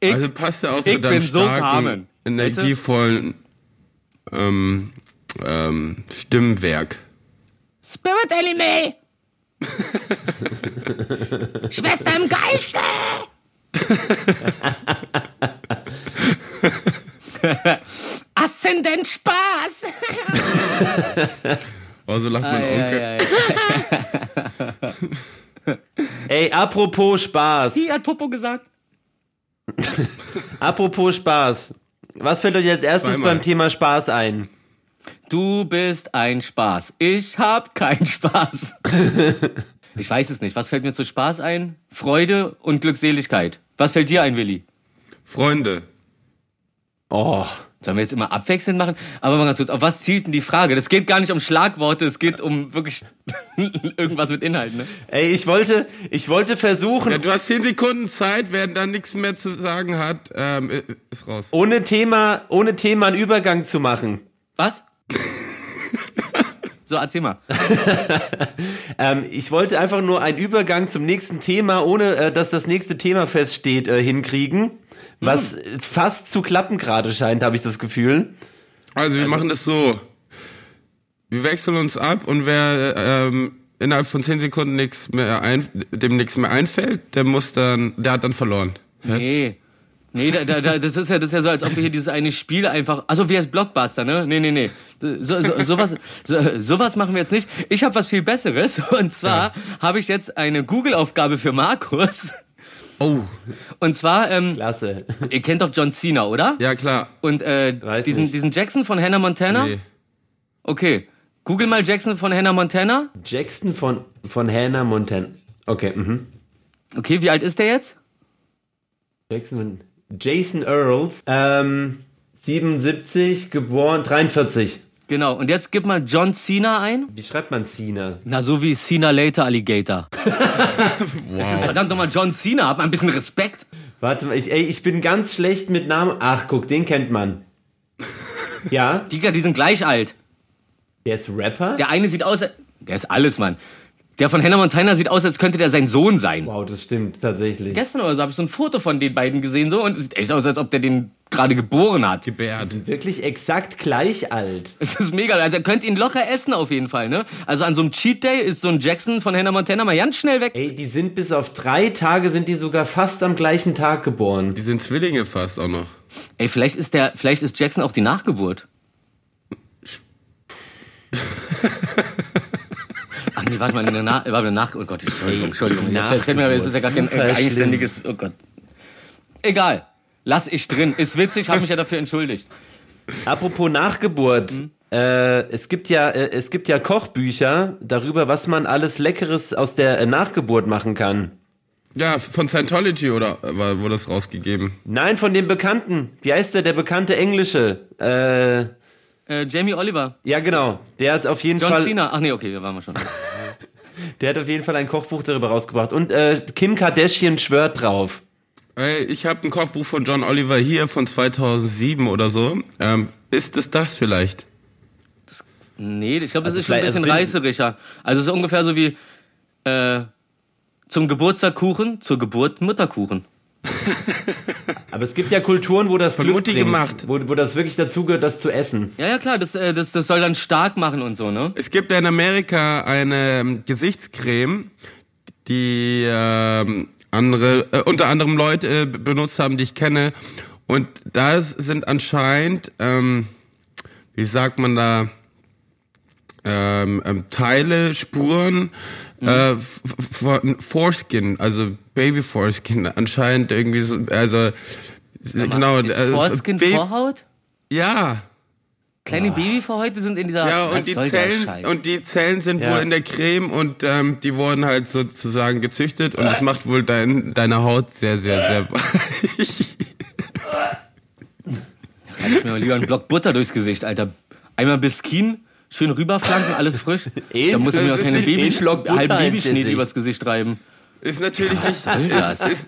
Ich, Also passt ja auch ich zu deinem bin so starken, Carmen. energievollen ähm, ähm, Stimmwerk. Spirit Anime! Schwester im Geiste! Aszendent Spaß! Oh, so lacht mein Onkel. Ey, apropos Spaß. Die hat Popo gesagt. Apropos Spaß. Was fällt euch als erstes Zweimal. beim Thema Spaß ein? Du bist ein Spaß. Ich hab keinen Spaß. ich weiß es nicht. Was fällt mir zu Spaß ein? Freude und Glückseligkeit. Was fällt dir ein, Willi? Freunde. Oh. Sollen wir jetzt immer abwechselnd machen? Aber mal ganz kurz, auf was zielt denn die Frage? Das geht gar nicht um Schlagworte, es geht um wirklich irgendwas mit Inhalten. Ne? Ey, ich wollte, ich wollte versuchen, Ja, du hast zehn Sekunden Zeit, wer dann nichts mehr zu sagen hat, ähm, ist raus. ohne Thema, ohne Thema einen Übergang zu machen. Was? so, erzähl mal. Ähm, ich wollte einfach nur einen Übergang zum nächsten Thema, ohne äh, dass das nächste Thema feststeht, äh, hinkriegen. Was äh, fast zu klappen gerade scheint, habe ich das Gefühl. Also wir machen das so. Wir wechseln uns ab und wer ähm, innerhalb von zehn Sekunden nichts mehr ein, dem nichts mehr einfällt, der muss dann, der hat dann verloren. Nee. Nee, da, da, da, das ist ja das ist ja so, als ob wir hier dieses eine Spiel einfach. Also wie heißt Blockbuster, ne? Nee, nee, nee. So, so, sowas, so, sowas machen wir jetzt nicht. Ich habe was viel Besseres. Und zwar ja. habe ich jetzt eine Google-Aufgabe für Markus. Oh. Und zwar, ähm, Klasse. ihr kennt doch John Cena, oder? Ja, klar. Und äh, diesen, diesen Jackson von Hannah Montana? Nee. Okay. Google mal Jackson von Hannah Montana. Jackson von, von Hannah Montana. Okay, mhm. Okay, wie alt ist der jetzt? Jackson, Jason Earls, ähm, 77, geboren 43. Genau, und jetzt gib mal John Cena ein. Wie schreibt man Cena? Na, so wie Cena Later Alligator. wow. Es ist verdammt nochmal John Cena, hab mal ein bisschen Respekt. Warte mal, ich, ey, ich bin ganz schlecht mit Namen. Ach, guck, den kennt man. Ja? Die, die sind gleich alt. Der ist Rapper? Der eine sieht aus, der ist alles, Mann. Der von Hannah Montana sieht aus, als könnte der sein Sohn sein. Wow, das stimmt tatsächlich. Gestern oder so habe ich so ein Foto von den beiden gesehen so und es sieht echt aus, als ob der den gerade geboren hat. Gebärt. Die sind wirklich exakt gleich alt. Es ist mega. Also er könnte ihn locker essen auf jeden Fall, ne? Also an so einem Cheat Day ist so ein Jackson von Hannah Montana mal ganz schnell weg. Ey, die sind bis auf drei Tage sind die sogar fast am gleichen Tag geboren. Die sind Zwillinge fast auch noch. Ey, vielleicht ist der, vielleicht ist Jackson auch die Nachgeburt. Ach nee, warte mal, eine, Na warte, nach, oh Gott, Entschuldigung, Entschuldigung. Jetzt fällt mir, das ist ja gar kein eigenständiges, oh Gott. Egal, lass ich drin. Ist witzig, habe mich ja dafür entschuldigt. Apropos Nachgeburt. Mhm. Äh, es gibt ja, äh, es gibt ja Kochbücher darüber, was man alles Leckeres aus der äh, Nachgeburt machen kann. Ja, von Scientology oder war, wurde das rausgegeben? Nein, von dem Bekannten. Wie heißt der, der bekannte Englische? Äh, äh, Jamie Oliver. Ja, genau. Der hat auf jeden John Fall. John Cena. Ach nee, okay, da waren wir schon. Der hat auf jeden Fall ein Kochbuch darüber rausgebracht. Und äh, Kim Kardashian schwört drauf. Ey, ich habe ein Kochbuch von John Oliver hier von 2007 oder so. Ähm, ist es das vielleicht? Das, nee, ich glaube, das also ist schon ein bisschen reißerischer. Also es ist ungefähr so wie äh, zum Geburtstag Kuchen, zur Geburt Mutterkuchen. Aber es gibt ja Kulturen, wo das Von Glück Mutti bringt, gemacht. Wo, wo das wirklich dazu gehört, das zu essen. Ja, ja, klar, das, äh, das, das soll dann stark machen und so, ne? Es gibt ja in Amerika eine ähm, Gesichtscreme, die ähm, andere, äh, unter anderem Leute äh, benutzt haben, die ich kenne. Und da sind anscheinend, ähm, wie sagt man da, ähm, ähm, Teile, Spuren mhm. äh, von Foreskin, also Baby Foreskin, anscheinend irgendwie so, also mal, genau. Ist also, Foreskin Baby Vorhaut? Ja. Kleine oh. Babyvorhäute sind in dieser Ja, und die Zellen und die Zellen sind ja. wohl in der Creme und ähm, die wurden halt sozusagen gezüchtet und das macht wohl dein, deine Haut sehr, sehr, sehr weich. Reib ich mir lieber einen Block Butter durchs Gesicht, Alter. Einmal Biskin, schön rüberflanken, alles frisch. da muss ich mir auch keine Baby, halben Babyschnitt übers Gesicht reiben. Ist natürlich Was nicht. Ist, ist,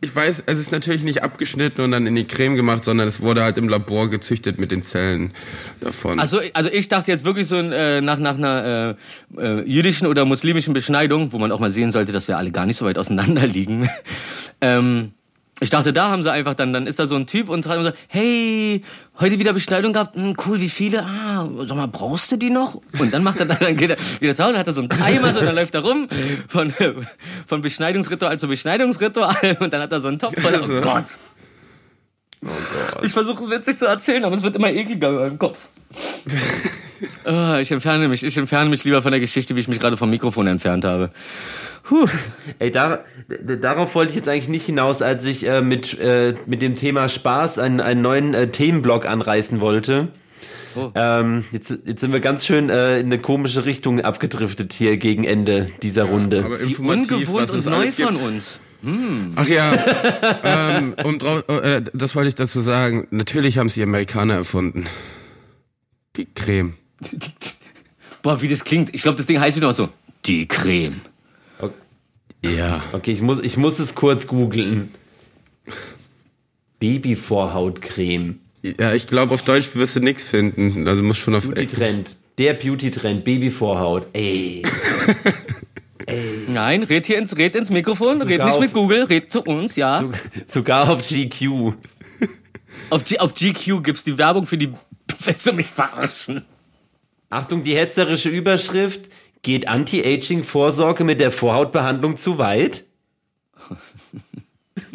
ich weiß, es ist natürlich nicht abgeschnitten und dann in die Creme gemacht, sondern es wurde halt im Labor gezüchtet mit den Zellen davon. Also, also ich dachte jetzt wirklich so äh, nach, nach einer äh, äh, jüdischen oder muslimischen Beschneidung, wo man auch mal sehen sollte, dass wir alle gar nicht so weit auseinander liegen. ähm, ich dachte, da haben sie einfach dann, dann ist da so ein Typ und so, hey, heute wieder Beschneidung gehabt, hm, cool, wie viele? Ah, sag mal, brauchst du die noch? Und dann macht er dann, dann geht er wieder zu Hause, hat er so einen Timer, so, dann läuft er rum, von, von Beschneidungsritual zu Beschneidungsritual, und dann hat er so einen Topf voll, oh Gott. Oh Gott. Ich versuche es witzig zu erzählen, aber es wird immer ekliger in meinem Kopf. oh, ich entferne mich, ich entferne mich lieber von der Geschichte, wie ich mich gerade vom Mikrofon entfernt habe. Puh. Ey, da, darauf wollte ich jetzt eigentlich nicht hinaus, als ich äh, mit, äh, mit dem Thema Spaß einen, einen neuen äh, Themenblock anreißen wollte. Oh. Ähm, jetzt, jetzt sind wir ganz schön äh, in eine komische Richtung abgedriftet hier gegen Ende dieser ja, Runde. Aber Wie ungewohnt und neu von uns. Hm. Ach ja, ähm, um drauf, äh, das wollte ich dazu sagen. Natürlich haben sie Amerikaner erfunden. Die Creme. Boah, wie das klingt. Ich glaube, das Ding heißt wieder auch so. Die Creme. Ja. Okay, ich muss, ich muss es kurz googeln. Babyvorhautcreme. Ja, ich glaube, auf Deutsch wirst du nichts finden. Also muss schon auf. Beauty-Trend. Der Beauty-Trend. Babyvorhaut. Ey. Ey. Nein, red hier ins, red ins Mikrofon, sogar red nicht mit Google, red zu uns, ja. Sogar auf GQ. Auf, G, auf GQ gibt's die Werbung für die. Willst du mich verarschen? Achtung, die hetzerische Überschrift. Geht Anti-Aging-Vorsorge mit der Vorhautbehandlung zu weit?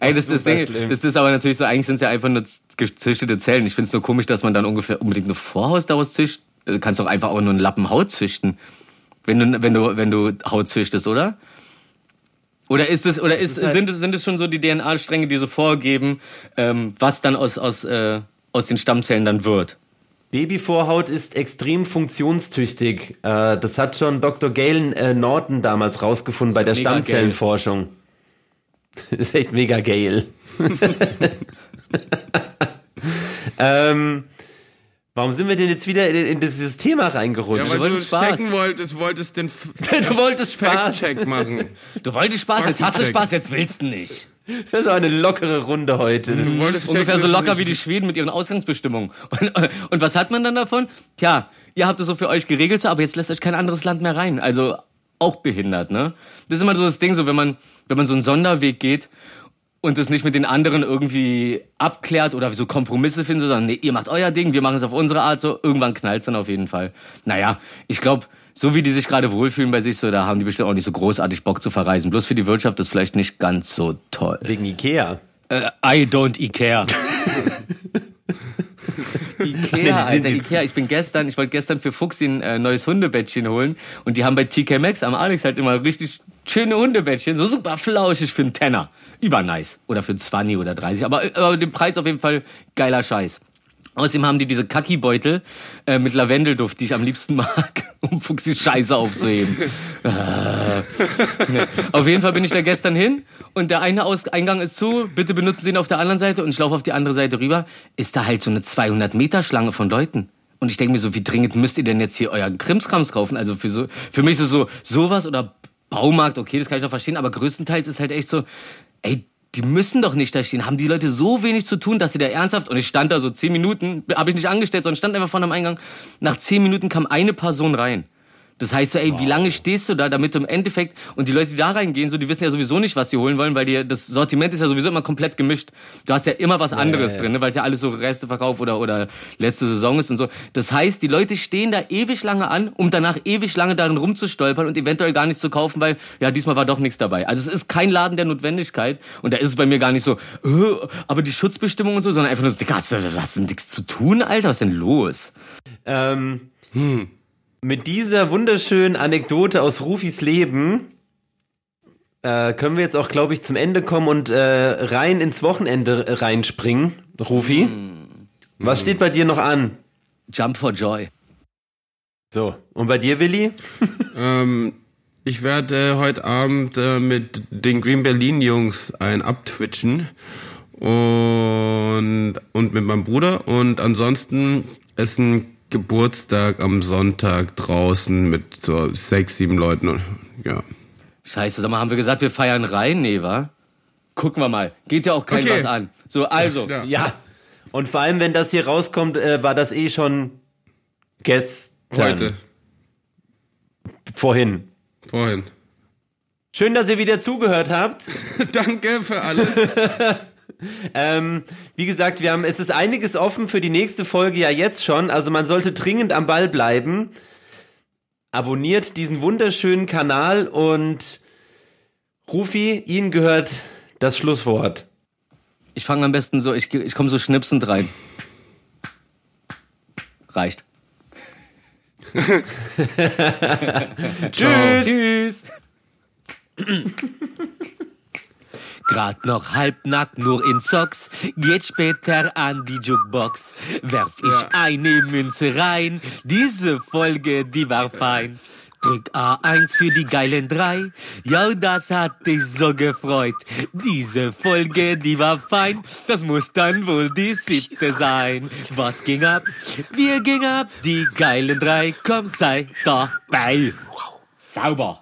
Ey, das, das, super Ding, das ist aber natürlich so, eigentlich sind es ja einfach nur gezüchtete Zellen. Ich finde es nur komisch, dass man dann ungefähr unbedingt eine Vorhaus daraus züchtet. Du kannst doch einfach auch nur einen Lappen Haut züchten. Wenn du, wenn du, wenn du Haut züchtest, oder? Oder ist es, oder ist, halt- sind es, sind es schon so die DNA-Stränge, die so vorgeben, ähm, was dann aus, aus, äh, aus den Stammzellen dann wird? Babyvorhaut ist extrem funktionstüchtig. Äh, das hat schon Dr. Galen äh, Norton damals rausgefunden bei der Stammzellenforschung. Das ist echt mega geil. ähm, warum sind wir denn jetzt wieder in, in dieses Thema reingerutscht? Ja, weil du wolltest Spaß. checken wolltest, wolltest den F- du wolltest Spaß. Fact-Check machen. Du wolltest Spaß, jetzt hast du. Spaß, jetzt willst du nicht. Das ist aber eine lockere Runde heute. Du wolltest Ungefähr so locker wie die Schweden mit ihren Ausgangsbestimmungen. Und, und was hat man dann davon? Tja, ihr habt es so für euch geregelt, aber jetzt lässt euch kein anderes Land mehr rein. Also auch behindert, ne? Das ist immer so das Ding, so wenn man, wenn man so einen Sonderweg geht und es nicht mit den anderen irgendwie abklärt oder so Kompromisse findet, sondern nee, ihr macht euer Ding, wir machen es auf unsere Art, so irgendwann knallt's dann auf jeden Fall. Naja, ich glaube, so wie die sich gerade wohlfühlen bei sich, so da haben die bestimmt auch nicht so großartig Bock zu verreisen. Bloß für die Wirtschaft ist vielleicht nicht ganz so toll. Wegen Ikea. Äh, I don't Ikea. Ikea, Alter, Ikea. Ich bin gestern, ich wollte gestern für Fuchs ein äh, neues Hundebettchen holen und die haben bei TK Maxx am Alex halt immer richtig schöne Hundebettchen, so super flauschig für einen Tenner. Übernice. Oder für 20 oder 30, aber, äh, aber den Preis auf jeden Fall geiler Scheiß. Außerdem haben die diese Kaki-Beutel äh, mit Lavendelduft, die ich am liebsten mag, um Fuchsis Scheiße aufzuheben. Ah. auf jeden Fall bin ich da gestern hin und der eine Aus Eingang ist zu, bitte benutzen Sie ihn auf der anderen Seite und ich laufe auf die andere Seite rüber, ist da halt so eine 200 Meter Schlange von Leuten. Und ich denke mir so, wie dringend müsst ihr denn jetzt hier euer Krimskrams kaufen? Also für so, für mich ist es so, sowas oder Baumarkt, okay, das kann ich noch verstehen, aber größtenteils ist halt echt so, ey, die müssen doch nicht da stehen. Haben die Leute so wenig zu tun, dass sie da ernsthaft, und ich stand da so zehn Minuten, habe ich nicht angestellt, sondern stand einfach vor einem Eingang. Nach zehn Minuten kam eine Person rein. Das heißt so, ey, wie lange stehst du da, damit du im Endeffekt, und die Leute, die da reingehen, so, die wissen ja sowieso nicht, was die holen wollen, weil die, das Sortiment ist ja sowieso immer komplett gemischt. Du hast ja immer was anderes ja, ja. drin, ne, weil es ja alles so Resteverkauf oder, oder letzte Saison ist und so. Das heißt, die Leute stehen da ewig lange an, um danach ewig lange darin rumzustolpern und eventuell gar nichts zu kaufen, weil, ja, diesmal war doch nichts dabei. Also es ist kein Laden der Notwendigkeit und da ist es bei mir gar nicht so, äh, aber die Schutzbestimmung und so, sondern einfach nur so, Digga, hast du, nichts zu tun, Alter? Was ist denn los? Ähm, Mit dieser wunderschönen Anekdote aus Rufis Leben äh, können wir jetzt auch, glaube ich, zum Ende kommen und äh, rein ins Wochenende reinspringen. Rufi, was steht bei dir noch an? Jump for Joy. So, und bei dir, Willi? Ähm, ich werde äh, heute Abend äh, mit den Green Berlin Jungs ein abtwitchen und und mit meinem Bruder und ansonsten ist ein Geburtstag am Sonntag draußen mit so sechs sieben Leuten und ja Scheiße, sag mal, haben wir gesagt, wir feiern rein? Nee, wa? Gucken wir mal. Geht ja auch kein Okay. was an. So, also. Ja. Ja. Und vor allem, wenn das hier rauskommt, äh, war das eh schon gestern. heute Vorhin. vorhin Schön, dass ihr wieder zugehört habt. danke für alles Ähm, wie gesagt, wir haben, es ist einiges offen für die nächste Folge ja jetzt schon. Also man sollte dringend am Ball bleiben. Abonniert diesen wunderschönen Kanal und Rufi, Ihnen gehört das Schlusswort. Ich fange am besten so, ich, ich komme so schnipsend rein. Reicht. Tschüss. Tschüss. Grad noch halbnackt, nur in Socks, geht später an die Jukebox. Werf ich eine Münze rein, diese Folge, die war fein. Drück A1 für die geilen drei. Ja, das hat dich so gefreut. Diese Folge, die war fein. Das muss dann wohl die siebte sein. Was ging ab? Wir ging ab, die geilen drei. Komm, sei dabei. Sauber.